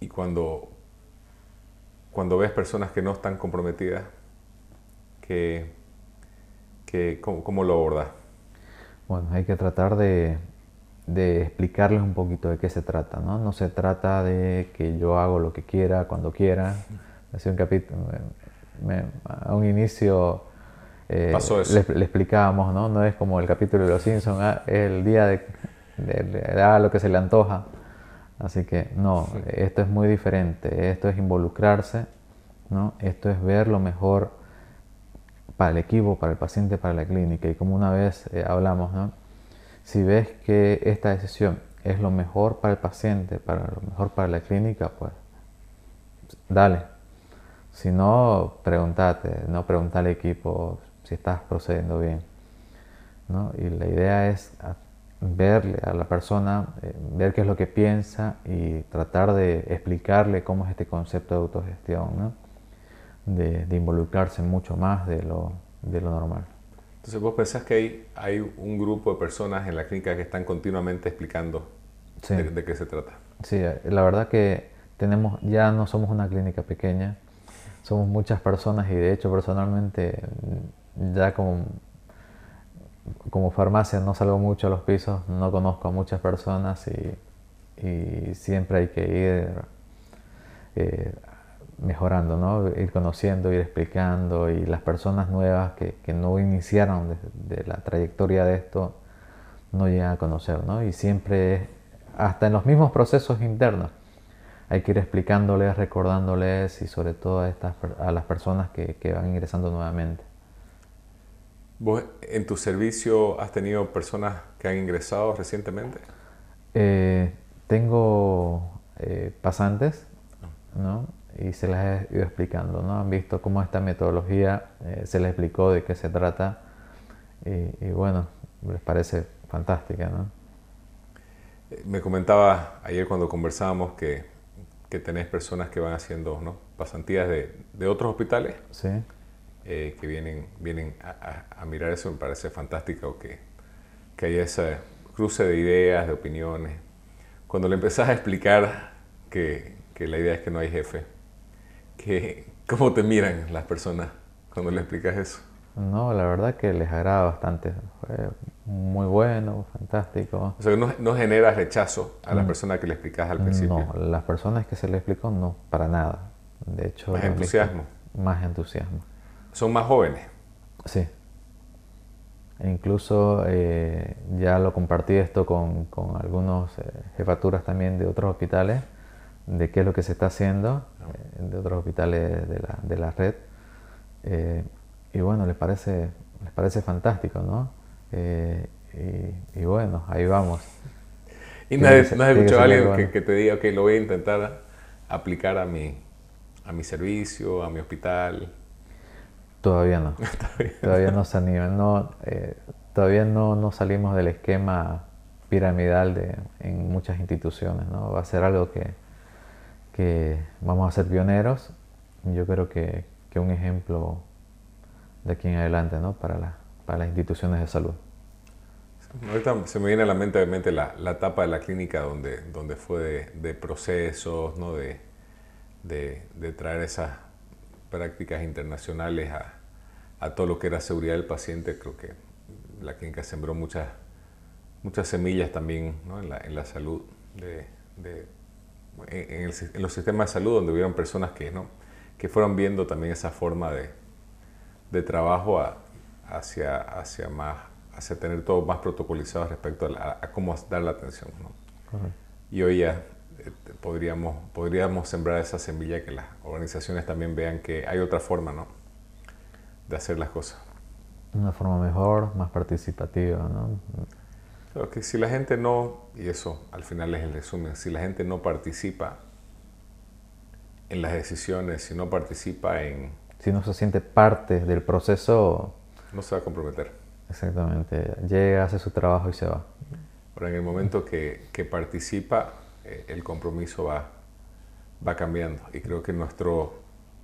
Y cuando, cuando ves personas que no están comprometidas, ¿qué, qué, cómo, ¿cómo lo abordas? Bueno, hay que tratar de, de, explicarles un poquito de qué se trata, ¿no? No se trata de que yo hago lo que quiera, cuando quiera. Hace un capítulo, me, a un inicio eh, le, le, explicábamos, ¿no? No es como el capítulo de Los Simpsons, ah, el día de, de, de ah, lo que se le antoja. Así que no, sí. esto es muy diferente. Esto es involucrarse, ¿no? Esto es ver lo mejor para el equipo, para el paciente, para la clínica. Y como una vez eh, hablamos, ¿no? si ves que esta decisión es lo mejor para el paciente, para lo mejor para la clínica, pues dale. Si no, pregúntate, no preguntar al equipo si estás procediendo bien. ¿no? Y la idea es verle a la persona, eh, ver qué es lo que piensa y tratar de explicarle cómo es este concepto de autogestión. ¿no? de, de, involucrarse mucho más de lo, de lo normal. Entonces vos pensás que hay, hay un grupo de personas en la clínica que están continuamente explicando sí. de, de, qué se trata. Sí, la verdad que tenemos, ya no somos una clínica pequeña, somos muchas personas y de hecho personalmente ya como, como farmacia no salgo mucho a los pisos, no conozco a muchas personas y, siempre hay que ir eh, mejorando, ir conociendo, ir explicando y las personas nuevas que, no iniciaron de, la trayectoria de esto no llegan a conocer. ¿no? Y siempre, hasta en los mismos procesos internos, hay que ir explicándoles, recordándoles y sobre todo a, estas, a las personas que van ingresando nuevamente. ¿Vos en tu servicio has tenido personas que han ingresado recientemente? Eh, tengo eh, pasantes, ¿no? y se las he ido explicando, ¿no? Han visto cómo esta metodología eh, se les explicó de qué se trata y, y, bueno, les parece fantástica, ¿no? Eh, me comentaba ayer cuando conversábamos que, que tenés personas que van haciendo ¿no? pasantías de, de otros hospitales sí. Eh, que vienen, vienen a, a, a, mirar eso, me parece fantástico que, que haya ese cruce de ideas, de opiniones. Cuando le empezás a explicar que, que la idea es que no hay jefe, que, ¿cómo te miran las personas cuando le explicas eso? No, la verdad que les agrada bastante. Fue muy bueno, fantástico. O sea, no, no genera rechazo a la mm. persona que le explicas al principio. No, las personas que se le explicó no, para nada. De hecho, más entusiasmo. Más entusiasmo. ¿Son más jóvenes? Sí. E incluso eh, ya lo compartí esto con, con algunos eh, jefaturas también de otros hospitales, de qué es lo que se está haciendo, eh, de otros hospitales de la, de la red. y bueno, les parece, les parece fantástico, ¿no? Y, bueno, ahí vamos. ¿Y no has, escuchado a alguien que, te diga, que lo voy a intentar aplicar a mi, a mi servicio, a mi hospital? Todavía no. todavía no se animan. No, eh, todavía no, no, salimos del esquema piramidal de, en muchas instituciones. ¿no? Va a ser algo que, que vamos a ser pioneros. Yo creo que, que un ejemplo de aquí en adelante ¿no? para, la, para las instituciones de salud. Ahorita se me viene a la mente obviamente la, la etapa de la clínica donde, donde fue de, de procesos, ¿no? de, de, de traer esas prácticas internacionales a, a todo lo que era seguridad del paciente, creo que la clínica sembró muchas, muchas semillas también en, la, en, la, salud, de, de, en, en, los sistemas de salud donde hubieron personas que, ¿no? que fueron viendo también esa forma de, de trabajo hacia, hacia, más, hacia tener todo más protocolizado respecto a, cómo dar la atención. ¿no? Y hoy ya podríamos, podríamos sembrar esa semilla que las organizaciones también vean que hay otra forma, ¿no? de hacer las cosas. Una forma mejor, más participativa, ¿no? Pero que si la gente no, y eso al final es el resumen, si la gente no participa en las decisiones, si no participa en... Si no se siente parte del proceso... No se va a comprometer. Exactamente, llega, hace su trabajo y se va. Pero en el momento que, que participa, el compromiso va, va cambiando. Y creo que nuestro,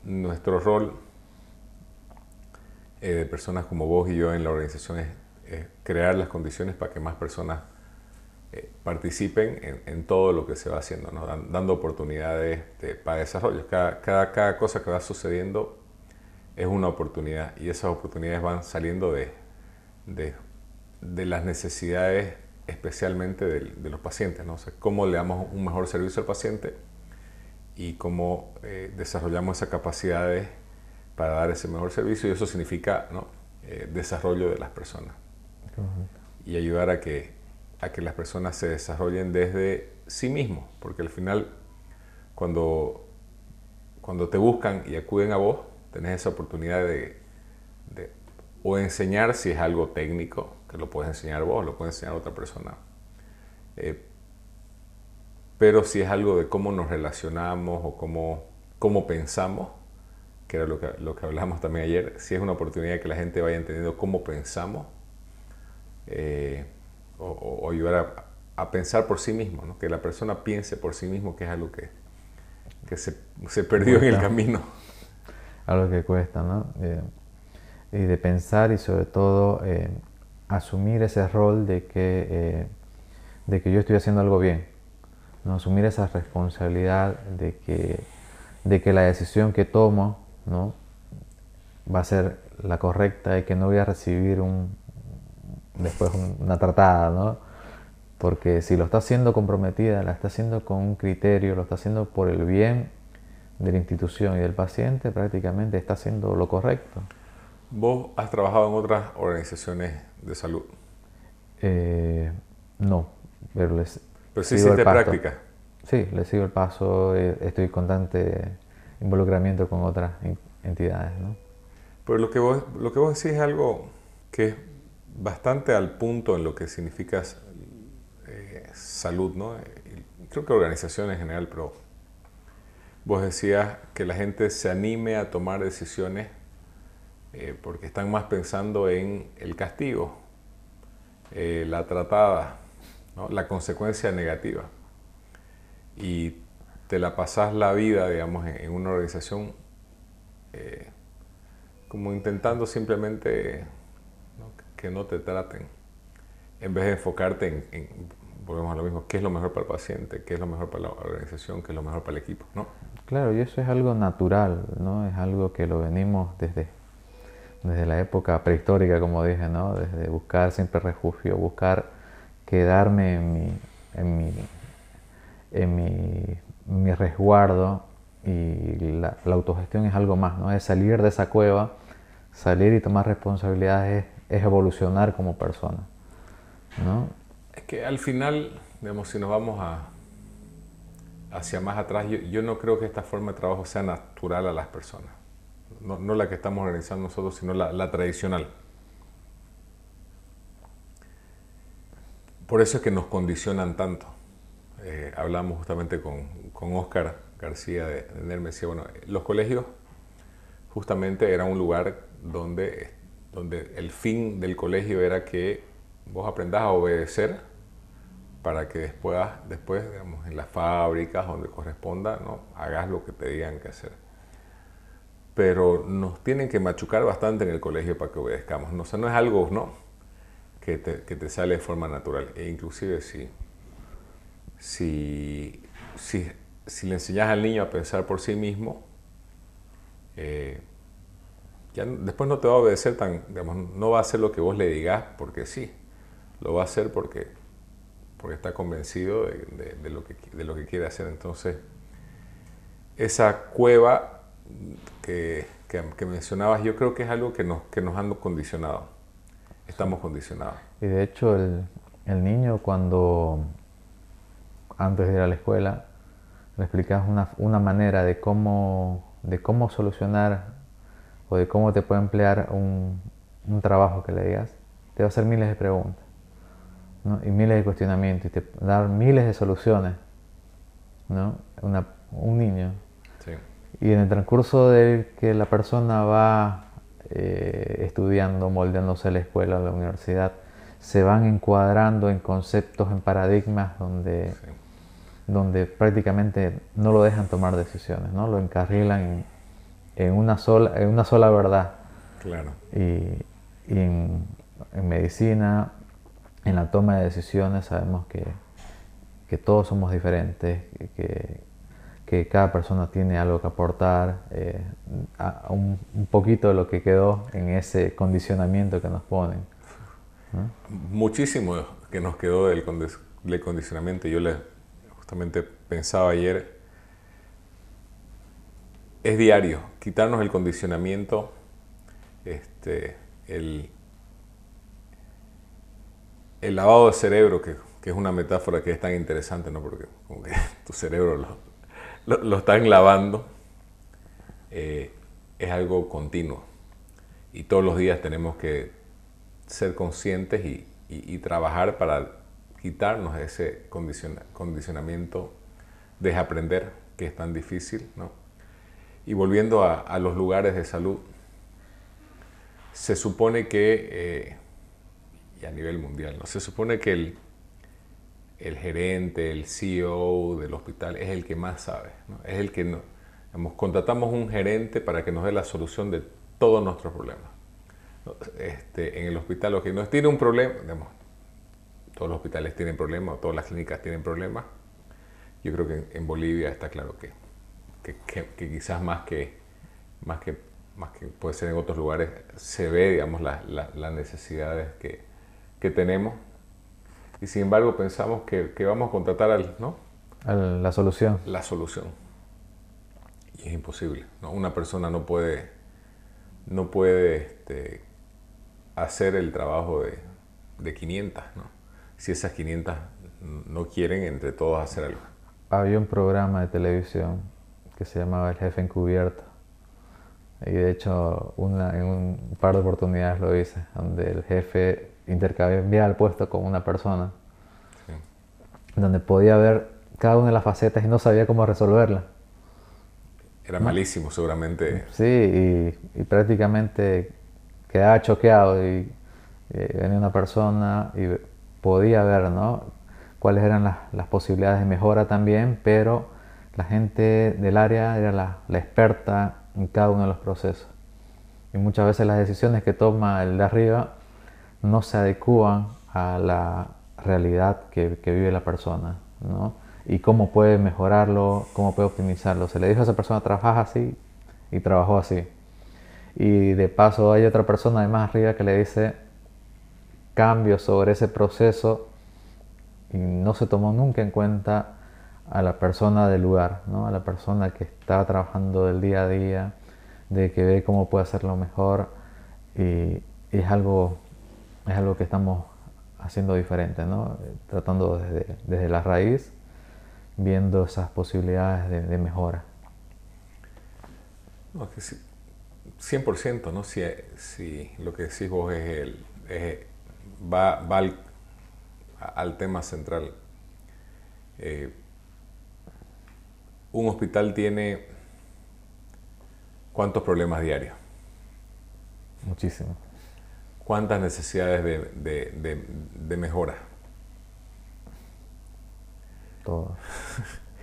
nuestro rol eh, de personas como vos y yo en la organización es, crear las condiciones para que más personas eh, participen en, todo lo que se va haciendo, ¿no? dando oportunidades para desarrollo. Cada, cada, cosa que va sucediendo es una oportunidad y esas oportunidades van saliendo de, de, las necesidades especialmente de, los pacientes, ¿no? cómo le damos un mejor servicio al paciente y cómo eh, desarrollamos esa capacidad de para dar ese mejor servicio y eso significa ¿no? Eh, desarrollo de las personas y ayudar a que, a que las personas se desarrollen desde sí mismos, porque al final cuando, cuando te buscan y acuden a vos, tenés esa oportunidad de, de o enseñar si es algo técnico, lo puedes enseñar vos, lo puede enseñar otra persona. Eh, pero si es algo de cómo nos relacionamos o cómo, cómo pensamos, que era lo que, lo que hablamos también ayer, si es una oportunidad que la gente vaya entendiendo cómo pensamos eh, o, ayudar a, pensar por sí mismo, ¿no? que la persona piense por sí mismo, que es algo que, que se, se, perdió en el camino. Algo que cuesta, ¿no? Eh, y de pensar y sobre todo eh, asumir ese rol de que, de que yo estoy haciendo algo bien, ¿no? asumir esa responsabilidad de que, de que la decisión que tomo ¿no? va a ser la correcta y que no voy a recibir un, después una tratada, ¿no? Porque si lo está haciendo comprometida, la está haciendo con un criterio, lo está haciendo por el bien de la institución y del paciente, prácticamente está haciendo lo correcto. ¿Vos has trabajado en otras organizaciones de salud? Eh, no, pero les ¿Pero sí hiciste práctica? Sí, le sigo el paso, eh, estoy constante involucramiento con otras entidades. ¿no? Pero lo que, vos, lo que vos decís es algo que es bastante al punto en lo que significa eh, salud, ¿no? creo que organización en general, pero vos decías que la gente se anime a tomar decisiones eh, porque están más pensando en el castigo, eh, la tratada, ¿no? la consecuencia negativa. Y te la pasas la vida, digamos, en, una organización eh, como intentando simplemente que no te traten, en vez de enfocarte en, volvemos a lo mismo, qué es lo mejor para el paciente, qué es lo mejor para la organización, qué es lo mejor para el equipo, ¿no? Claro, y eso es algo natural, ¿no? Es algo que lo venimos desde, desde la época prehistórica, como dije, ¿no? Desde buscar siempre refugio, buscar quedarme en mi, en mi, en mi, resguardo y la, autogestión es algo más, ¿no? Es salir de esa cueva, salir y tomar responsabilidades, es, evolucionar como persona, ¿no? Es que al final, digamos, si nos vamos a, hacia más atrás, yo, no creo que esta forma de trabajo sea natural a las personas. No, la que estamos organizando nosotros, sino la, tradicional. Por eso es que nos condicionan tanto. Eh, hablamos justamente con, con Oscar García de, de bueno, los colegios justamente era un lugar donde, donde el fin del colegio era que vos aprendas a obedecer para que después, después digamos, en las fábricas, donde corresponda, ¿no? hagas lo que te digan que hacer. Pero nos tienen que machucar bastante en el colegio para que obedezcamos. ¿no? O no es algo ¿no? que, te, que te sale de forma natural. E inclusive si, si, si, si, le enseñas al niño a pensar por sí mismo, eh, ya después no te va a obedecer tan, digamos, no va a hacer lo que vos le digas porque sí, lo va a hacer porque porque está convencido de, lo, que, de lo que quiere hacer. Entonces, esa cueva que, que, mencionabas, yo creo que es algo que nos, que nos han condicionado. Estamos condicionados. Y de hecho, el, el niño cuando, antes de ir a la escuela, le explicas una, una, manera de cómo, de cómo solucionar o de cómo te puede emplear un, un trabajo que le digas, te va a hacer miles de preguntas y miles de cuestionamientos y te dar miles de soluciones, ¿no? un niño. Y en el transcurso de que la persona va eh, estudiando, moldeándose a la escuela, la universidad, se van encuadrando en conceptos, en paradigmas donde, donde prácticamente no lo dejan tomar decisiones, ¿no? lo encarrilan en, una, sola, en una sola verdad. Claro. Y, en, en medicina en la toma de decisiones sabemos que, que todos somos diferentes, que, que, cada persona tiene algo que aportar, eh, un, poquito de lo que quedó en ese condicionamiento que nos ponen. Muchísimo que nos quedó del, del condicionamiento. Yo le, justamente pensaba ayer, es diario, quitarnos el condicionamiento, este, el, el lavado de cerebro, que, es una metáfora que es tan interesante, ¿no? Porque que tu cerebro lo, están lavando, eh, es algo continuo. Y todos los días tenemos que ser conscientes y, trabajar para quitarnos ese condicionamiento, desaprender, que es tan difícil, ¿no? Y volviendo a, los lugares de salud, se supone que eh, a nivel mundial. ¿no? Se supone que el, el gerente, el CEO del hospital es el que más sabe, es el que no, contratamos un gerente para que nos dé la solución de todos nuestros problemas. Este, en el hospital, lo que nos tiene un problema, todos los hospitales tienen problemas, todas las clínicas tienen problemas. Yo creo que en, Bolivia está claro que, que, quizás más que, más que más que puede ser en otros lugares, se ve, digamos, las necesidades que, que tenemos y sin embargo pensamos que, vamos a contratar al, ¿no? la solución. La solución. Y es imposible. ¿no? Una persona no puede, no puede este, hacer el trabajo de, de 500, ¿no? si esas 500 no quieren entre todos hacer algo. Había un programa de televisión que se llamaba El Jefe Encubierto. Y de hecho, una, en un par de oportunidades lo hice, donde el jefe intercambiar el puesto con una persona, donde podía ver cada una de las facetas y no sabía cómo resolverla. Era malísimo, seguramente. Sí, y, prácticamente quedaba choqueado y, venía una persona y podía ver ¿no? cuáles eran las, posibilidades de mejora también, pero la gente del área era la, la experta en cada uno de los procesos. Y muchas veces las decisiones que toma el de arriba no se adecúan a la realidad que, vive la persona, ¿no? Y cómo puede mejorarlo, cómo puede optimizarlo. Se le dijo a esa persona, trabajas así y trabajó así. y de paso hay otra persona de más arriba que le dice cambios sobre ese proceso y no se tomó nunca en cuenta a la persona del lugar, ¿no? a la persona que está trabajando del día a día, de que ve cómo puede hacerlo mejor y, es, algo, es algo que estamos haciendo diferente, ¿no? tratando desde, desde la raíz, viendo esas posibilidades de, mejora. No, que sí, 100%, ¿no? Si, si, lo que decís vos es el, va, va al, tema central. Eh, un hospital tiene cuántos problemas diarios. Muchísimo. ¿Cuántas necesidades de, mejora? Todo.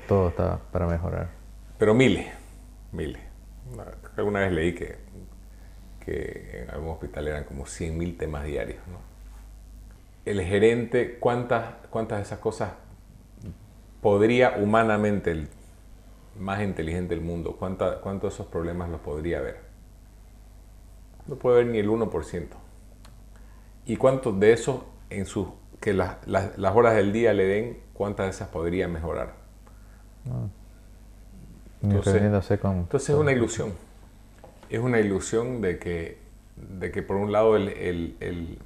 Todo está para mejorar. Pero miles, miles. Alguna vez leí que, que en algún hospital eran como 100.000 temas diarios. El gerente, ¿cuántas, ¿cuántas de esas cosas podría humanamente el más inteligente del mundo, ¿cuántos de esos problemas los podría ver? No puede ver ni el 1%. ¿Y cuántos de esos, en sus, que las horas del día le den, cuántas de esas podría mejorar? Entonces, entonces es una ilusión. Es una ilusión de que, de que por un lado el,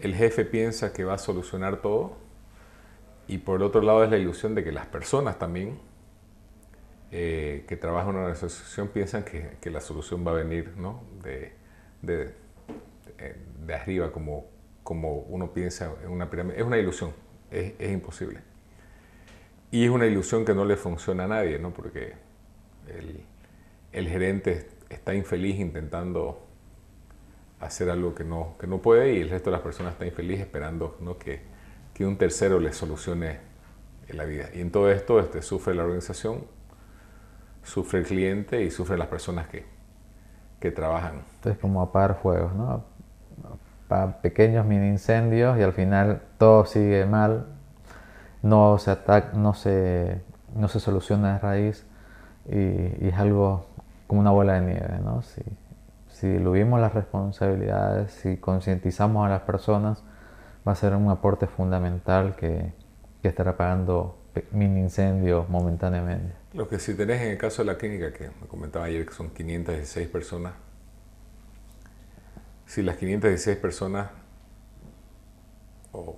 el jefe piensa que va a solucionar todo y por el otro lado es la ilusión de que las personas también eh, que trabajan en una asociación piensan que, que, la solución va a venir ¿no? de, de, de, arriba, como, como uno piensa en una pirámide. Es una ilusión, es, es, imposible. Y es una ilusión que no le funciona a nadie, ¿no? porque el, el gerente está infeliz intentando hacer algo que no, que no puede y el resto de las personas está infeliz esperando ¿no? que, que un tercero le solucione la vida. Y en todo esto este, sufre la organización sufre el cliente y sufren las personas que, que trabajan. Entonces como apagar fuegos, ¿no? Para pequeños mini incendios y al final todo sigue mal, no se ataca, no se, no se soluciona de raíz y, es algo como una bola de nieve, ¿no? Si, si diluimos las responsabilidades, si concientizamos a las personas, va a ser un aporte fundamental que, que estará apagando mini incendios momentáneamente. Lo que si tenés en el caso de la clínica, que me comentaba ayer que son 516 personas, si las 516 personas, o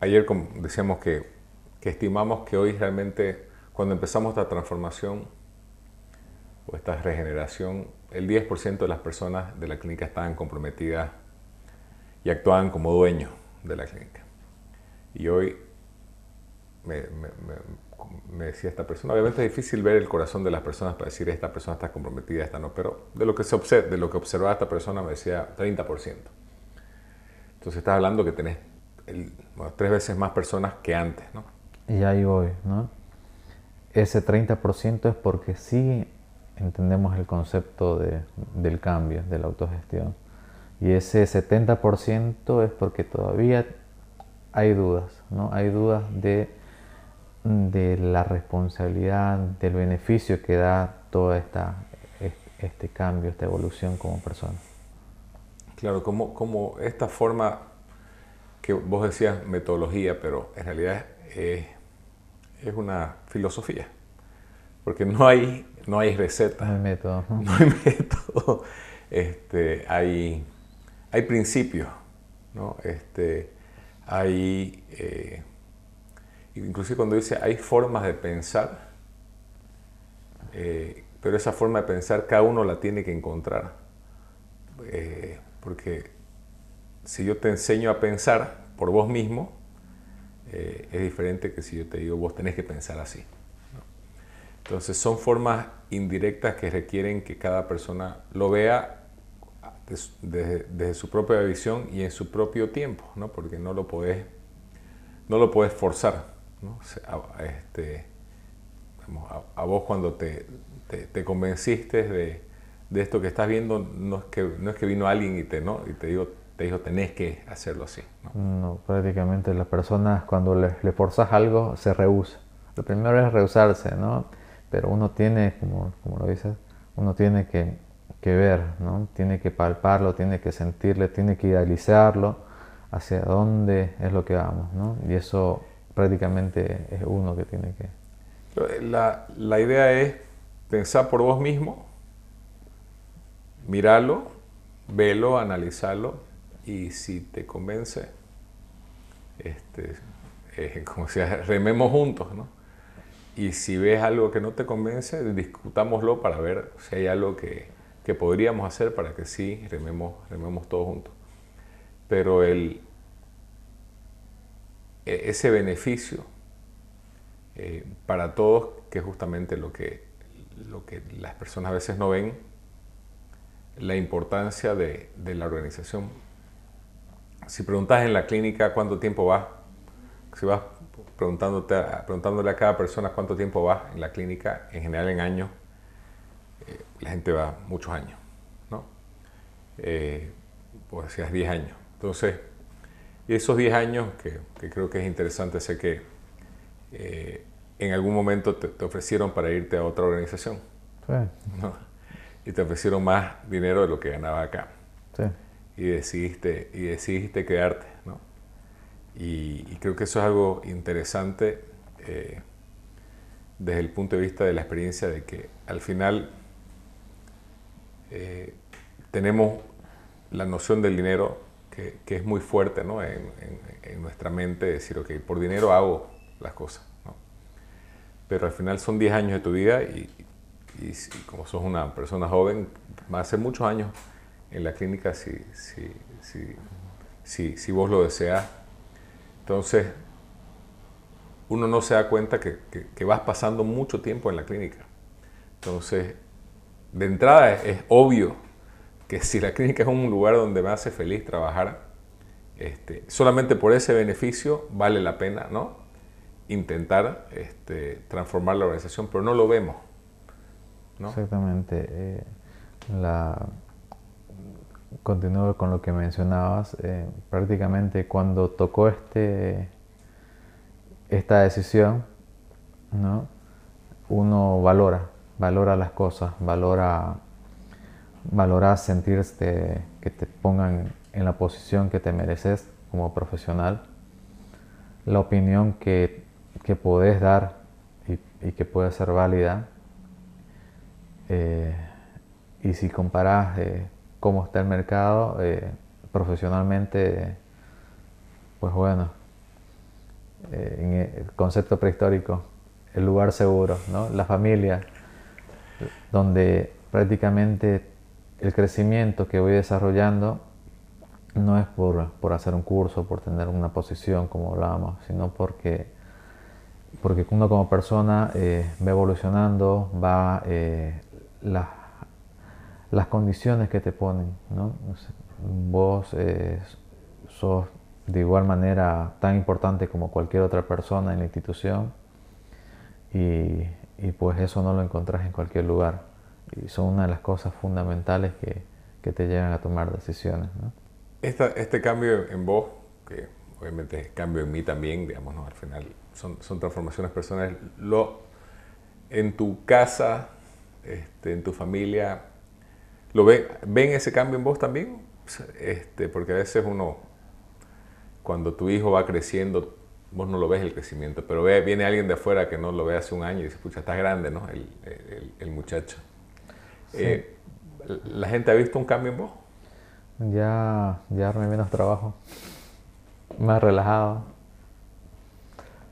ayer decíamos que, que estimamos que hoy realmente, cuando empezamos esta transformación o esta regeneración, el 10% de las personas de la clínica estaban comprometidas y actuaban como dueños de la clínica. Y hoy me, me decía esta persona. Obviamente es difícil ver el corazón de las personas para decir esta persona está comprometida, esta no, pero de lo que se observa, de lo que observaba esta persona me decía 30%. Entonces estás hablando que tenés tres veces más personas que antes, ¿no? Y ahí voy, ¿no? Ese 30% es porque sí entendemos el concepto de, del cambio, de la autogestión. Y ese 70% es porque todavía hay dudas, ¿no? Hay dudas de de la responsabilidad, del beneficio que da toda esta, este cambio, esta evolución como persona. Claro, como, como esta forma que vos decías metodología, pero en realidad es, es una filosofía, porque no hay, no hay receta. No hay método. No hay método. Este, hay, hay principios, ¿no? este, hay... Eh, inclusive cuando dice hay formas de pensar, eh, pero esa forma de pensar cada uno la tiene que encontrar. Eh, porque si yo te enseño a pensar por vos mismo, eh, es diferente que si yo te digo vos tenés que pensar así. Entonces son formas indirectas que requieren que cada persona lo vea desde, su propia visión y en su propio tiempo, ¿no? porque no lo podés, no lo puedes forzar. ¿No? Este, a, vos cuando te, te, convenciste de, de, esto que estás viendo, no es que, no es que vino alguien y te, ¿no? y te, digo, te dijo tenés que hacerlo así. ¿no? prácticamente las personas cuando le, le forzas algo se rehúsa. Lo primero es rehusarse, ¿no? pero uno tiene, como, como lo dices, uno tiene que que ver, ¿no? Tiene que palparlo, tiene que sentirle, tiene que idealizarlo hacia dónde es lo que vamos, ¿no? Y eso prácticamente es uno que tiene que... La, la idea es pensar por vos mismo, mirarlo, verlo, analizarlo y si te convence, este, eh, como si rememos juntos, ¿no? Y si ves algo que no te convence, discutámoslo para ver si hay algo que, que podríamos hacer para que sí rememos, rememos todos juntos. Pero el, ese beneficio eh, para todos, que es justamente lo que, lo que las personas a veces no ven, la importancia de, de la organización. Si preguntas en la clínica cuánto tiempo vas, si vas preguntándote, preguntándole a cada persona cuánto tiempo vas en la clínica, en general en años, eh, la gente va muchos años, ¿no? Eh, pues decías 10 años. Entonces, y esos 10 años, que, creo que es interesante, sé que eh, en algún momento te, ofrecieron para irte a otra organización. Sí. Y te ofrecieron más dinero de lo que ganaba acá. Sí. Y decidiste, y decidiste quedarte. ¿no? Y, creo que eso es algo interesante eh, desde el punto de vista de la experiencia de que al final eh, tenemos la noción del dinero que, es muy fuerte ¿no? en, nuestra mente, decir, ok, por dinero hago las cosas. Pero al final son 10 años de tu vida y, como sos una persona joven, va a ser muchos años en la clínica si, si, si, si vos lo deseas. Entonces, uno no se da cuenta que, que, vas pasando mucho tiempo en la clínica. Entonces, de entrada es obvio que si la clínica es un lugar donde me hace feliz trabajar, este, solamente por ese beneficio vale la pena ¿no? intentar este, transformar la organización, pero no lo vemos. Exactamente. Eh, la... Continúo con lo que mencionabas. Eh, prácticamente cuando tocó este, esta decisión, ¿no? uno valora, valora las cosas, valora valorar sentirte que te pongan en la posición que te mereces como profesional, la opinión que, que podés dar y, que puede ser válida. Eh, y si comparás eh, cómo está el mercado eh, profesionalmente, pues bueno, en el concepto prehistórico, el lugar seguro, ¿no? la familia, donde prácticamente el crecimiento que voy desarrollando no es por, por, hacer un curso, por tener una posición como hablábamos, sino porque, porque uno como persona eh, va evolucionando, va eh, las condiciones que te ponen. ¿no? Vos eh, sos de igual manera tan importante como cualquier otra persona en la institución y, y pues eso no lo encontrás en cualquier lugar y son una de las cosas fundamentales que, que te llevan a tomar decisiones. ¿no? este cambio en vos, que obviamente es cambio en mí también, digamos, ¿no? al final son, son transformaciones personales, lo, en tu casa, este, en tu familia, ¿lo ve, ¿ven ese cambio en vos también? Este, porque a veces uno, cuando tu hijo va creciendo, vos no lo ves el crecimiento, pero ve, viene alguien de afuera que no lo ve hace un año y dice, pucha, estás grande, ¿no? El, el, el muchacho. Eh, ¿La gente ha visto un cambio en vos? Ya, ya armé menos trabajo, más relajado.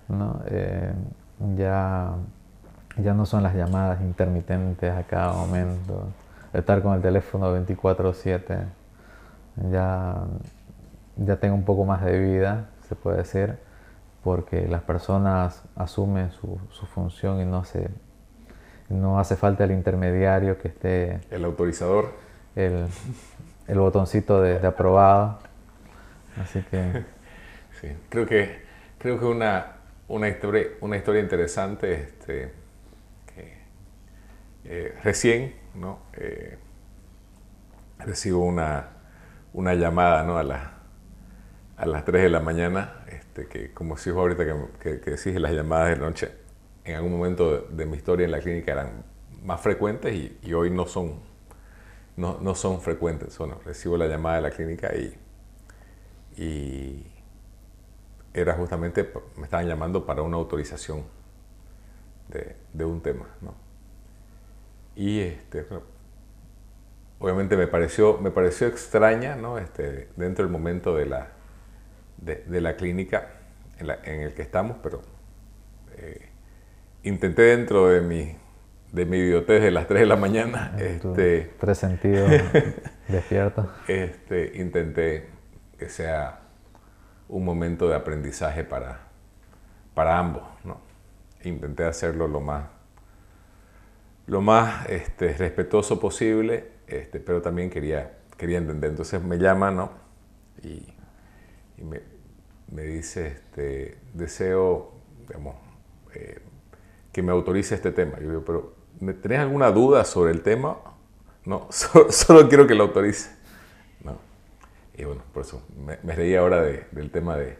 ¿no? Eh, ya, ya no son las llamadas intermitentes a cada momento, estar con el teléfono 24/7. Ya, ya tengo un poco más de vida, se puede decir, porque las personas asumen su, su función y no se no hace falta el intermediario que esté... El autorizador. El, el botoncito de, aprobado. Así que... Sí, creo que, creo que una, una, historia, una historia interesante, este, que eh, recién, ¿no? Eh, recibo una, una llamada, ¿no? A, la, a las 3 de la mañana, este, que como si ahorita que, que, que decís las llamadas de noche, en algún momento de, mi historia en la clínica eran más frecuentes y, hoy no son no, no son frecuentes. Bueno, recibo la llamada de la clínica y, y era justamente, me estaban llamando para una autorización de, un tema. ¿no? Y este, obviamente me pareció, me pareció extraña ¿no? este, dentro del momento de la, de, la clínica en, la, el que estamos, pero eh, intenté dentro de mi, de mi idiotez de las 3 de la mañana. Este, tres sentidos despierto. Este, intenté que sea un momento de aprendizaje para, para ambos. ¿no? Intenté hacerlo lo más, lo más este, respetuoso posible, este, pero también quería, quería entender. Entonces me llama ¿no? y, y me, me, dice, este, deseo digamos, eh, que me autorice este tema. Yo digo, pero ¿tenés alguna duda sobre el tema? No, solo, solo quiero que lo autorice. No. Y bueno, por eso me, me reí ahora de, del tema de,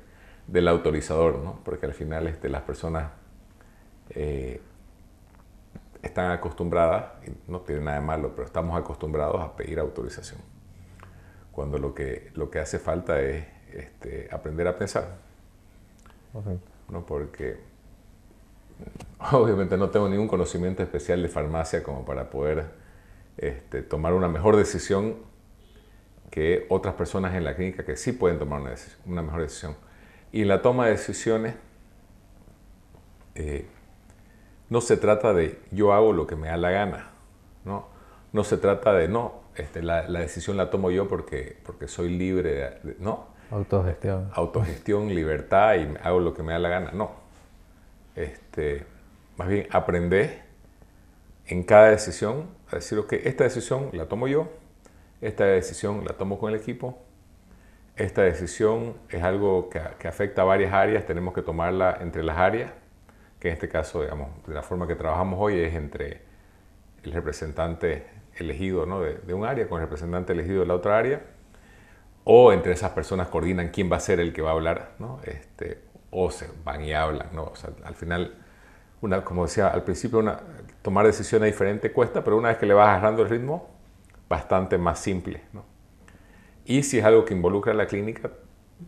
del autorizador, ¿no? porque al final este, las personas eh, están acostumbradas, y no tiene nada de malo, pero estamos acostumbrados a pedir autorización. Cuando lo que, lo que hace falta es este, aprender a pensar. Okay. ¿no? Porque obviamente no tengo ningún conocimiento especial de farmacia como para poder este, tomar una mejor decisión que otras personas en la clínica que sí pueden tomar una, una mejor decisión. Y la toma de decisiones eh, no se trata de yo hago lo que me da la gana, ¿no? No se trata de no, este, la, la, decisión la tomo yo porque, porque soy libre, de, de, ¿no? Autogestión. Autogestión, libertad y hago lo que me da la gana, no. Este, más bien aprender en cada decisión a decir, ok, esta decisión la tomo yo, esta decisión la tomo con el equipo, esta decisión es algo que, afecta a varias áreas, tenemos que tomarla entre las áreas, que en este caso, digamos, de la forma que trabajamos hoy es entre el representante elegido ¿no? de, de, un área con el representante elegido de la otra área, o entre esas personas coordinan quién va a ser el que va a hablar, ¿no? este, o se van y hablan. ¿no? O sea, al final, una, como decía al principio, una, tomar decisiones diferentes cuesta, pero una vez que le vas agarrando el ritmo, bastante más simple. ¿no? Y si es algo que involucra a la clínica,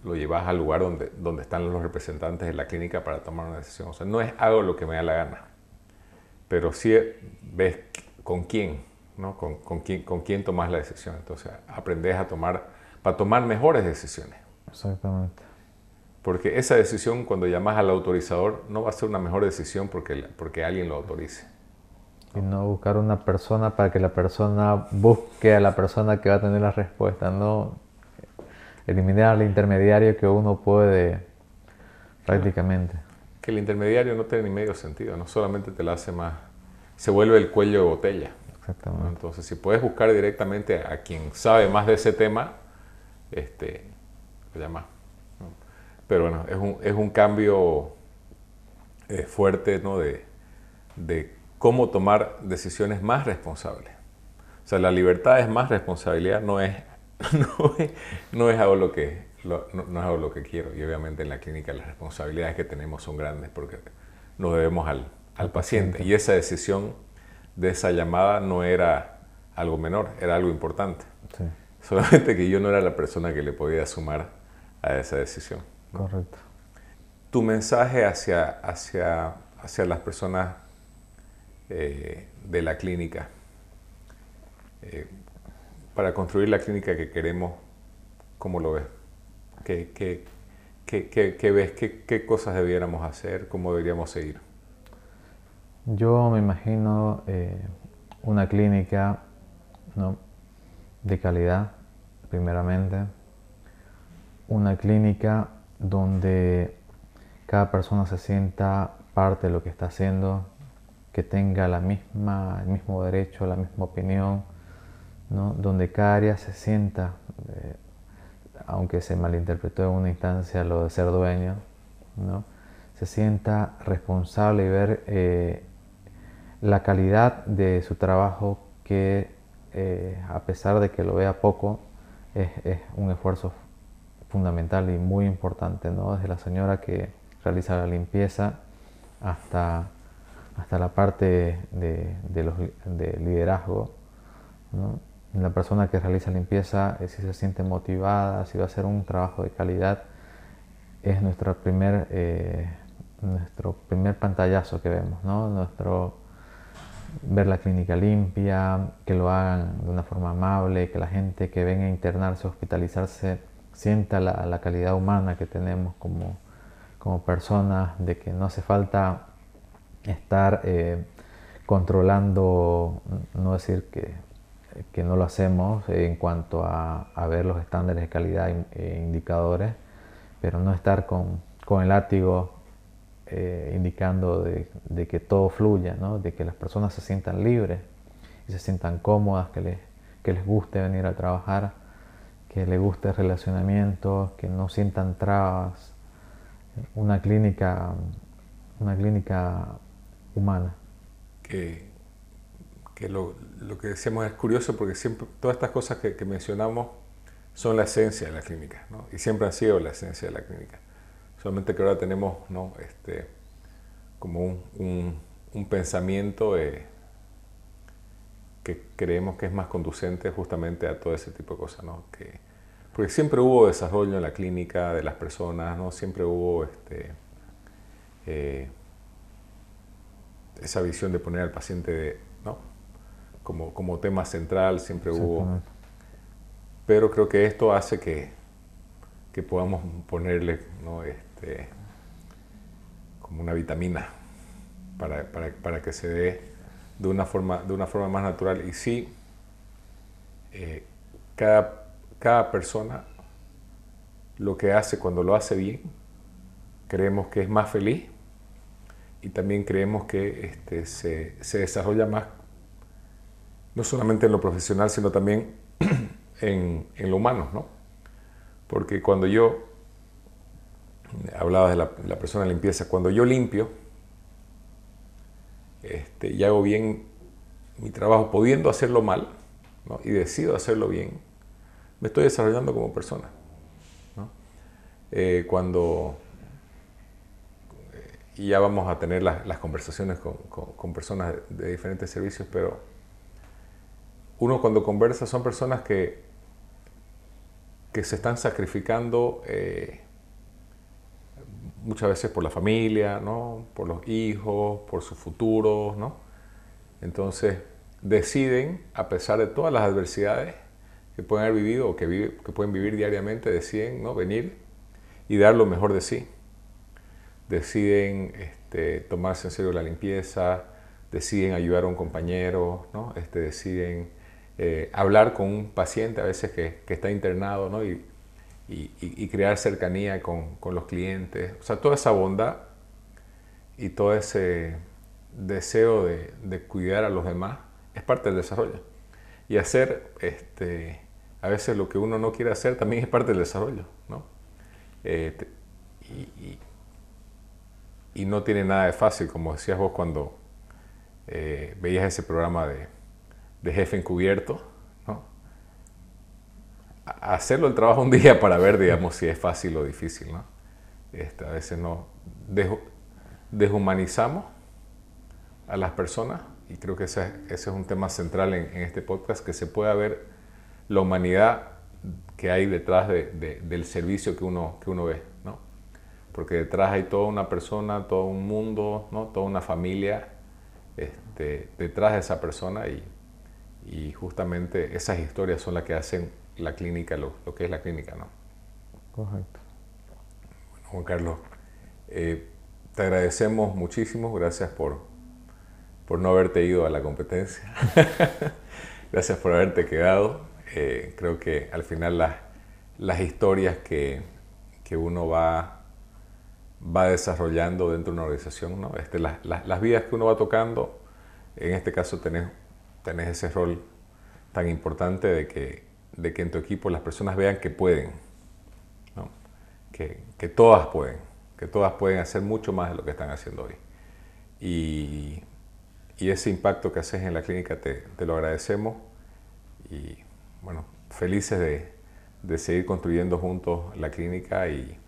lo llevas al lugar donde, donde están los representantes de la clínica para tomar una decisión. O sea, no es algo lo que me da la gana, pero sí ves con quién, ¿no? con, con, quién, con quién tomas la decisión. Entonces, aprendes a tomar, para tomar mejores decisiones. Exactamente. Porque esa decisión, cuando llamas al autorizador, no va a ser una mejor decisión porque, porque alguien lo autorice. Y no buscar una persona para que la persona busque a la persona que va a tener la respuesta, no eliminar al intermediario que uno puede prácticamente. Que el intermediario no tiene ni medio sentido, no solamente te la hace más, se vuelve el cuello de botella. Exactamente. ¿no? Entonces, si puedes buscar directamente a quien sabe más de ese tema, este, lo llamas. Pero bueno, es un, es un cambio eh, fuerte ¿no? de, de cómo tomar decisiones más responsables. O sea, la libertad es más responsabilidad, no es, no es, no es, hago, lo que, lo, no, no, es hago lo que quiero. Y obviamente en la clínica las responsabilidades que tenemos son grandes porque nos debemos al, al paciente. Y esa decisión de esa llamada no era algo menor, era algo importante. Sí. Solamente que yo no era la persona que le podía sumar a esa decisión. Correcto. Tu mensaje hacia, hacia, hacia las personas eh, de la clínica, eh, para construir la clínica que queremos, ¿cómo lo ves? ¿Qué, qué, qué, qué ves? ¿Qué, cosas debiéramos hacer? ¿Cómo deberíamos seguir? Yo me imagino eh, una clínica ¿no? de calidad, primeramente, una clínica donde cada persona se sienta parte de lo que está haciendo, que tenga la misma, el mismo derecho, la misma opinión, ¿no? donde cada área se sienta, eh, aunque se malinterpretó en una instancia lo de ser dueño, ¿no? se sienta responsable y ver eh, la calidad de su trabajo que eh, a pesar de que lo vea poco, es, es, un esfuerzo fundamental y muy importante, ¿no? Desde la señora que realiza la limpieza hasta, hasta la parte de, de, liderazgo, ¿no? la persona que realiza limpieza, eh, si se siente motivada, si va a hacer un trabajo de calidad, es nuestro primer, eh, nuestro primer pantallazo que vemos, ¿no? Nuestro, ver la clínica limpia, que lo hagan de una forma amable, que la gente que venga a internarse, hospitalizarse, sienta la, calidad humana que tenemos como, como, personas, de que no hace falta estar eh, controlando, no decir que, que, no lo hacemos en cuanto a, a ver los estándares de calidad e indicadores, pero no estar con, con el látigo eh, indicando de, de, que todo fluya, ¿no? de que las personas se sientan libres y se sientan cómodas, que les, que les guste venir a trabajar, que les guste el relacionamiento, que no sientan trabas. Una clínica, una clínica humana. Que, que lo, lo, que decíamos es curioso porque siempre todas estas cosas que, mencionamos son la esencia de la clínica, ¿no? y siempre han sido la esencia de la clínica. Solamente que ahora tenemos ¿no? este, como un, un, pensamiento que creemos que es más conducente justamente a todo ese tipo de cosas. ¿no? Que, porque siempre hubo desarrollo en la clínica de las personas, ¿no? siempre hubo este, eh, esa visión de poner al paciente ¿no? como, como tema central, siempre hubo pero creo que esto hace que, que podamos ponerle ¿no? este, como una vitamina para, para, para, que se dé de una forma, de una forma más natural. Y sí, eh, cada, cada persona lo que hace cuando lo hace bien, creemos que es más feliz y también creemos que este, se, se desarrolla más, no solamente en lo profesional, sino también en, lo humano, ¿no? Porque cuando yo, hablaba de la, persona de limpieza, cuando yo limpio este, y hago bien mi trabajo, pudiendo hacerlo mal, y decido hacerlo bien, me estoy desarrollando como persona. Eh, cuando, y ya vamos a tener las, conversaciones con, con, personas de diferentes servicios, pero uno cuando conversa son personas que que se están sacrificando eh, muchas veces por la familia, ¿no? por los hijos, por su futuro. ¿no? Entonces deciden, a pesar de todas las adversidades que pueden haber vivido o que, que pueden vivir diariamente, deciden ¿no? venir y dar lo mejor de sí. Deciden este, tomarse en serio la limpieza, deciden ayudar a un compañero, ¿no? este, deciden eh, hablar con un paciente a veces que, está internado ¿no? y, y, crear cercanía con, con, los clientes. O sea, toda esa bondad y todo ese deseo de, de, cuidar a los demás es parte del desarrollo. Y hacer este, a veces lo que uno no quiere hacer también es parte del desarrollo. ¿no? Eh, y, y, no tiene nada de fácil, como decías vos cuando eh, veías ese programa de de jefe encubierto. Hacerlo el trabajo un día para ver, digamos, si es fácil o difícil, ¿no? Este, a veces no deshumanizamos a las personas y creo que ese, es un tema central en, este podcast, que se pueda ver la humanidad que hay detrás del servicio que uno, que uno ve, ¿no? Porque detrás hay toda una persona, todo un mundo, ¿no? Toda una familia este, detrás de esa persona y justamente esas historias son las que hacen la clínica, lo, que es la clínica, ¿no? Correcto. Bueno, Juan Carlos, eh, te agradecemos muchísimo, gracias por, por no haberte ido a la competencia, gracias por haberte quedado. Eh, creo que al final las, las historias que, que, uno va, va desarrollando dentro de una organización, ¿no? este, las, las, las vidas que uno va tocando, en este caso tenés tenés ese rol tan importante de que, de que en tu equipo las personas vean que pueden, que, que, todas pueden, que todas pueden hacer mucho más de lo que están haciendo hoy. Y, y ese impacto que haces en la clínica te, lo agradecemos y bueno, felices de, de, seguir construyendo juntos la clínica y,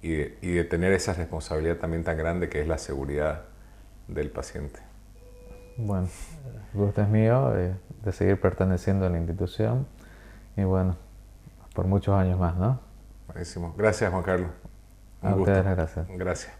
y, de, y de tener esa responsabilidad también tan grande que es la seguridad del paciente. Bueno, el gusto es mío eh, de seguir perteneciendo a la institución y bueno, por muchos años más, ¿no? Buenísimo. Gracias, Juan Carlos. Un a ustedes, gracias. Gracias.